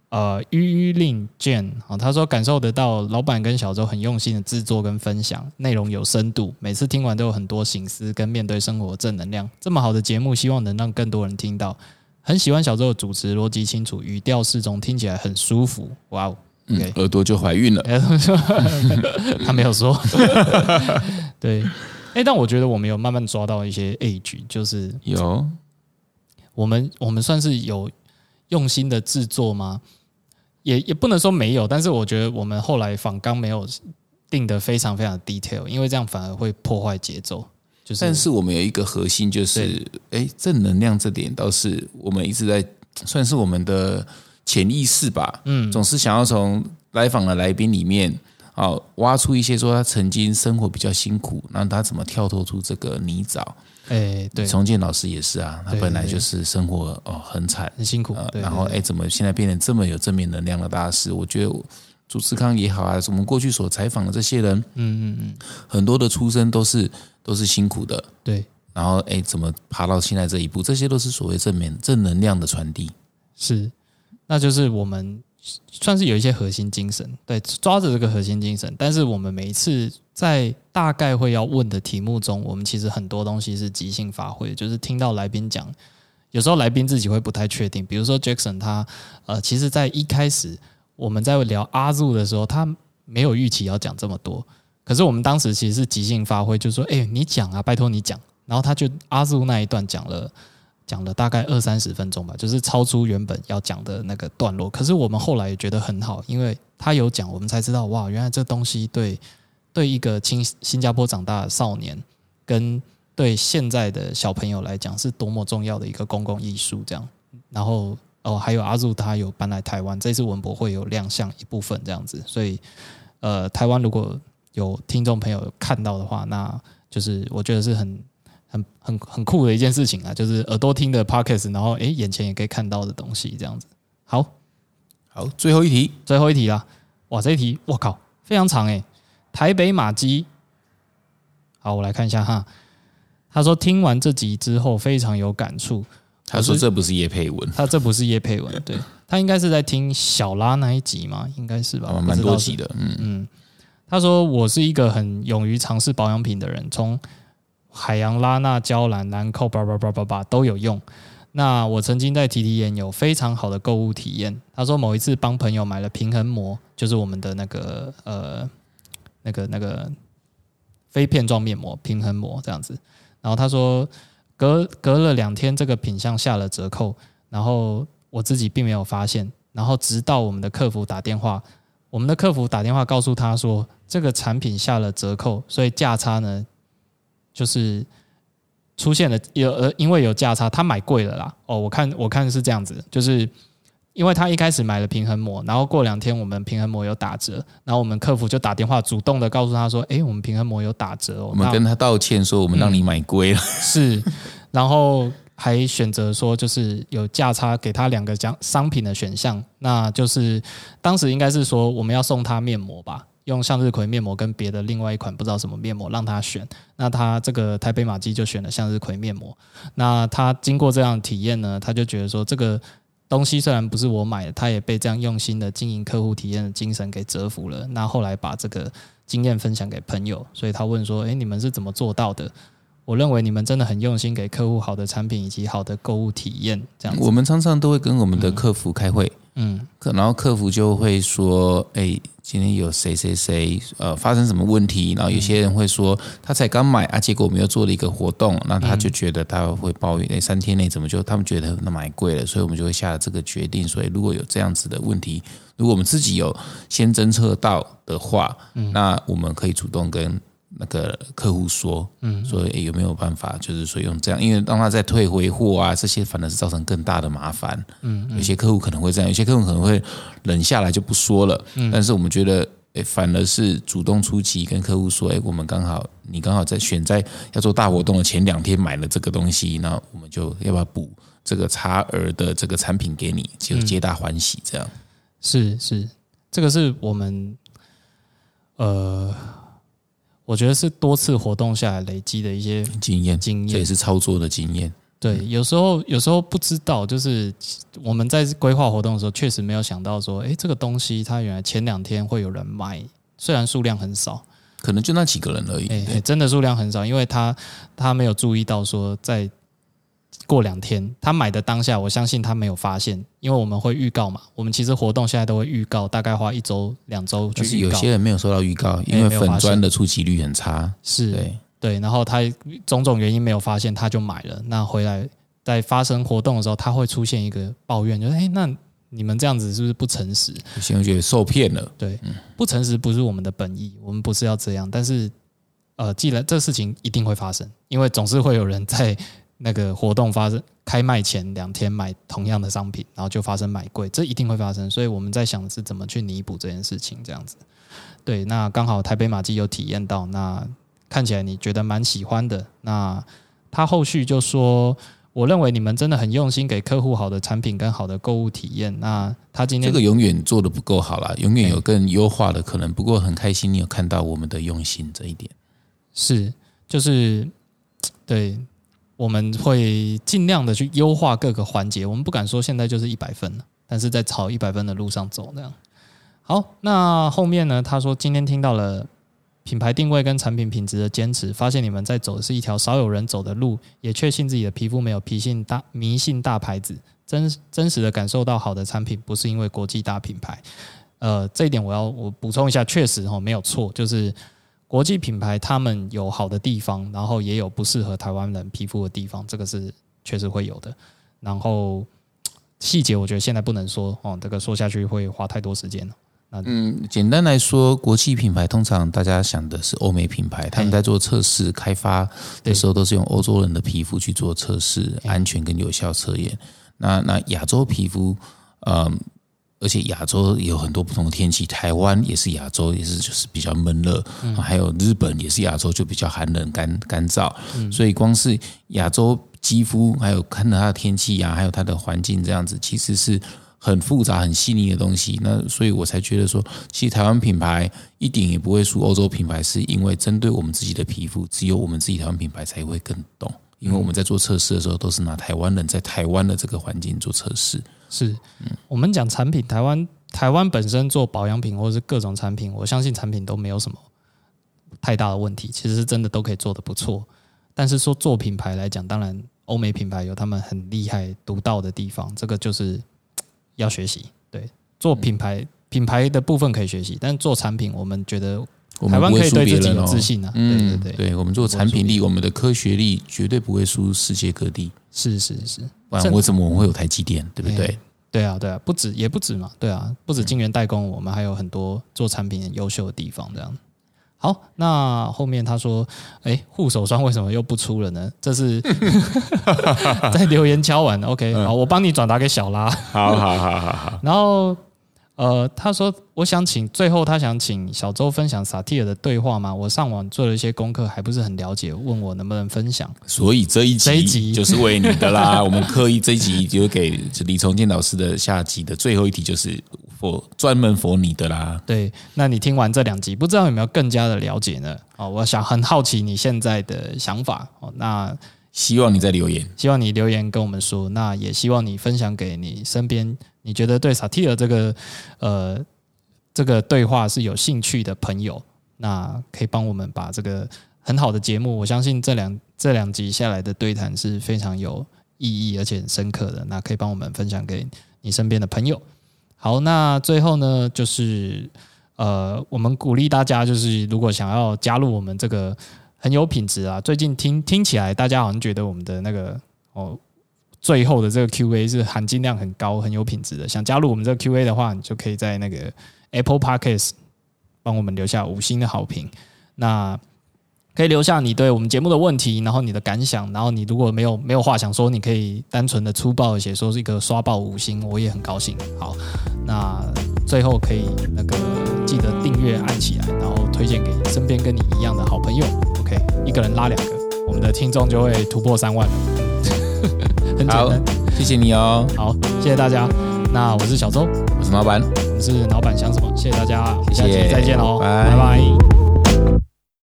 呃，于令健啊，他说感受得到老板跟小周很用心的制作跟分享，内容有深度，每次听完都有很多醒思跟面对生活正能量。这么好的节目，希望能让更多人听到。很喜欢小周的主持，逻辑清楚，语调适中，听起来很舒服。哇哦，嗯，耳朵就怀孕了。他没有说。对，哎，但我觉得我们有慢慢抓到一些 age，就是有我们我们算是有用心的制作吗？也也不能说没有，但是我觉得我们后来仿纲没有定的非常非常 detail，因为这样反而会破坏节奏。就是，但是我们有一个核心，就是哎，正能量这点倒是我们一直在算是我们的潜意识吧。嗯，总是想要从来访的来宾里面啊挖出一些说他曾经生活比较辛苦，那他怎么跳脱出这个泥沼。哎，对，重建老师也是啊，他本来就是生活哦很惨很辛苦，然后哎，怎么现在变成这么有正面能量的大师？我觉得朱志康也好啊，我们过去所采访的这些人，嗯嗯嗯，很多的出身都是都是辛苦的，对，然后哎，怎么爬到现在这一步？这些都是所谓正面正能量的传递，是，那就是我们。算是有一些核心精神，对，抓着这个核心精神。但是我们每一次在大概会要问的题目中，我们其实很多东西是即兴发挥，就是听到来宾讲，有时候来宾自己会不太确定。比如说 Jackson，他呃，其实在一开始我们在聊阿 Z 的时候，他没有预期要讲这么多，可是我们当时其实是即兴发挥，就说：“哎，你讲啊，拜托你讲。”然后他就阿 Z 那一段讲了。讲了大概二三十分钟吧，就是超出原本要讲的那个段落。可是我们后来也觉得很好，因为他有讲，我们才知道哇，原来这东西对对一个新新加坡长大的少年，跟对现在的小朋友来讲是多么重要的一个公共艺术。这样，然后哦，还有阿祖他有搬来台湾，这次文博会有亮相一部分这样子。所以，呃，台湾如果有听众朋友看到的话，那就是我觉得是很。很很很酷的一件事情啊，就是耳朵听的 Pocket，然后诶，眼前也可以看到的东西，这样子。好，好，最后一题，最后一题啦！哇，这一题，我靠，非常长诶。台北马基，好，我来看一下哈。他说听完这集之后非常有感触。他说这不是叶佩文，他这不是叶佩文，对他应该是在听小拉那一集嘛，应该是吧？蛮多集的，嗯嗯。他说我是一个很勇于尝试保养品的人，从海洋拉娜、娇兰、兰蔻，叭叭叭叭叭都有用。那我曾经在提提眼有非常好的购物体验。他说某一次帮朋友买了平衡膜，就是我们的那个呃那个那个非片状面膜平衡膜这样子。然后他说隔隔了两天，这个品相下了折扣，然后我自己并没有发现。然后直到我们的客服打电话，我们的客服打电话告诉他说这个产品下了折扣，所以价差呢。就是出现了有呃，因为有价差，他买贵了啦。哦，我看我看是这样子，就是因为他一开始买了平衡膜，然后过两天我们平衡膜有打折，然后我们客服就打电话主动的告诉他说：“哎，我们平衡膜有打折哦。”我们跟他道歉说我们让你买贵了，是，然后还选择说就是有价差给他两个奖商品的选项，那就是当时应该是说我们要送他面膜吧。用向日葵面膜跟别的另外一款不知道什么面膜让他选，那他这个台北马基就选了向日葵面膜。那他经过这样体验呢，他就觉得说这个东西虽然不是我买的，他也被这样用心的经营客户体验的精神给折服了。那后来把这个经验分享给朋友，所以他问说：“诶，你们是怎么做到的？”我认为你们真的很用心给客户好的产品以及好的购物体验。这样，我们常常都会跟我们的客服开会。嗯，可然后客服就会说，哎，今天有谁谁谁，呃，发生什么问题？然后有些人会说，他才刚买啊，结果我们又做了一个活动，那他就觉得他会抱怨，哎，三天内怎么就他们觉得那买贵了，所以我们就会下了这个决定。所以如果有这样子的问题，如果我们自己有先侦测到的话，那我们可以主动跟。那个客户说，嗯，说有没有办法，就是说用这样，因为让他再退回货啊，这些反而是造成更大的麻烦。嗯，有些客户可能会这样，有些客户可能会冷下来就不说了。嗯，但是我们觉得，哎，反而是主动出击，跟客户说，哎，我们刚好你刚好在选在要做大活动的前两天买了这个东西，那我们就要不要补这个差额的这个产品给你，就皆大欢喜。这样是是，这个是我们呃。我觉得是多次活动下来累积的一些经验，经验这也是操作的经验。对，有时候有时候不知道，就是我们在规划活动的时候，确实没有想到说，诶，这个东西它原来前两天会有人买，虽然数量很少，可能就那几个人而已。诶、对真的数量很少，因为他他没有注意到说，在过两天他买的当下，我相信他没有发现，因为我们会预告嘛，我们其实活动现在都会预告，大概花一周两周就是预告，有些人没有收到预告，因为粉砖的触及率很差。是对，对，然后他种种原因没有发现，他就买了。那回来在发生活动的时候，他会出现一个抱怨，就是哎，那你们这样子是不是不诚实？有些人觉得受骗了。对，不诚实不是我们的本意，我们不是要这样。但是呃，既然这事情一定会发生，因为总是会有人在那个活动发生开卖前两天买同样的商品，然后就发生买贵，这一定会发生。所以我们在想的是怎么去弥补这件事情，这样子。对，那刚好台北马季有体验到，那看起来你觉得蛮喜欢的。那他后续就说，我认为你们真的很用心给客户好的产品跟好的购物体验。那他今天这个永远做的不够好啦，永远有更优化的可能。不过很开心你有看到我们的用心这一点。是，就是对，我们会尽量的去优化各个环节。我们不敢说现在就是一百分了，但是在朝一百分的路上走。这样好，那后面呢？他说今天听到了品牌定位跟产品品质的坚持，发现你们在走的是一条少有人走的路，也确信自己的皮肤没有迷信大迷信大牌子，真真实的感受到好的产品，不是因为国际大品牌。呃，这一点我要我补充一下，确实哈没有错，就是国际品牌他们有好的地方，然后也有不适合台湾人皮肤的地方，这个是确实会有的。然后细节我觉得现在不能说哦，这个说下去会花太多时间了。嗯，简单来说，国际品牌通常大家想的是欧美品牌，他们在做测试开发的时候都是用欧洲人的皮肤去做测试，安全跟有效测验。那那亚洲皮肤，嗯，而且亚洲有很多不同的天气，台湾也是亚洲，也是就是比较闷热，还有日本也是亚洲，就比较寒冷干干燥，所以光是亚洲肌肤，还有看到它的天气呀、还有它的环境这样子，其实是。很复杂、很细腻的东西，那所以我才觉得说，其实台湾品牌一点也不会输欧洲品牌，是因为针对我们自己的皮肤，只有我们自己台湾品牌才会更懂。因为我们在做测试的时候，都是拿台湾人在台湾的这个环境做测试。是，我们讲产品，台湾台湾本身做保养品或者是各种产品，我相信产品都没有什么太大的问题，其实是真的都可以做得不错。但是说做品牌来讲，当然欧美品牌有他们很厉害、独到的地方，这个就是要学习。对，做品牌、品牌的部分可以学习，但做产品，我们觉得我们不会输台湾可以对自己别人哦有自信啊。对嗯，对对，对，我们做产品力，我们的科学力绝对不会输世界各地，是是是，不然为什么我们会有台积电？对不对？哎对啊，对啊，不止也不止嘛，对啊，不止晶圆代工，我们还有很多做产品很优秀的地方，这样。好，那后面他说，哎，护手霜为什么又不出了呢？这是 在留言敲完，OK，好，我帮你转达给小拉。好好好好好，然后，呃，他说，我想请最后他想请小周分享萨提尔的对话吗？我上网做了一些功课，还不是很了解，问我能不能分享。所以这一这一集集就是为你的啦。我们刻意这一集就给李崇建老师的下集的最后一题，就是佛专门佛你的啦。对，那你听完这两集，不知道有没有更加的了解呢？哦，我想很好奇你现在的想法哦。那希望你在留言。希望你留言跟我们说，那也希望你分享给你身边你觉得对萨提尔这个呃这个对话是有兴趣的朋友，那可以帮我们把这个很好的节目，我相信这两这两集下来的对谈是非常有意义而且很深刻的，那可以帮我们分享给你身边的朋友。好，那最后呢，就是呃，我们鼓励大家，就是如果想要加入我们这个很有品质啊，最近听听起来，大家好像觉得我们的那个哦，最后的这个 Q&A 是含金量很高、很有品质的。想加入我们这个 Q&A 的话，你就可以在那个 Apple Podcast 帮我们留下五星的好评。那可以留下你对我们节目的问题，然后你的感想，然后你如果没有没有话想说，你可以单纯的粗暴的写说是一个刷爆五星，我也很高兴。好，那最后可以那个记得订阅按起来，然后推荐给身边跟你一样的好朋友。OK，一个人拉两个，我们的听众就会突破三万了。很简好单。，谢谢你哦，好，谢谢大家。那我是小周，我是老板，我们是老板想什么？谢谢大家，我们下期再见喽，拜拜拜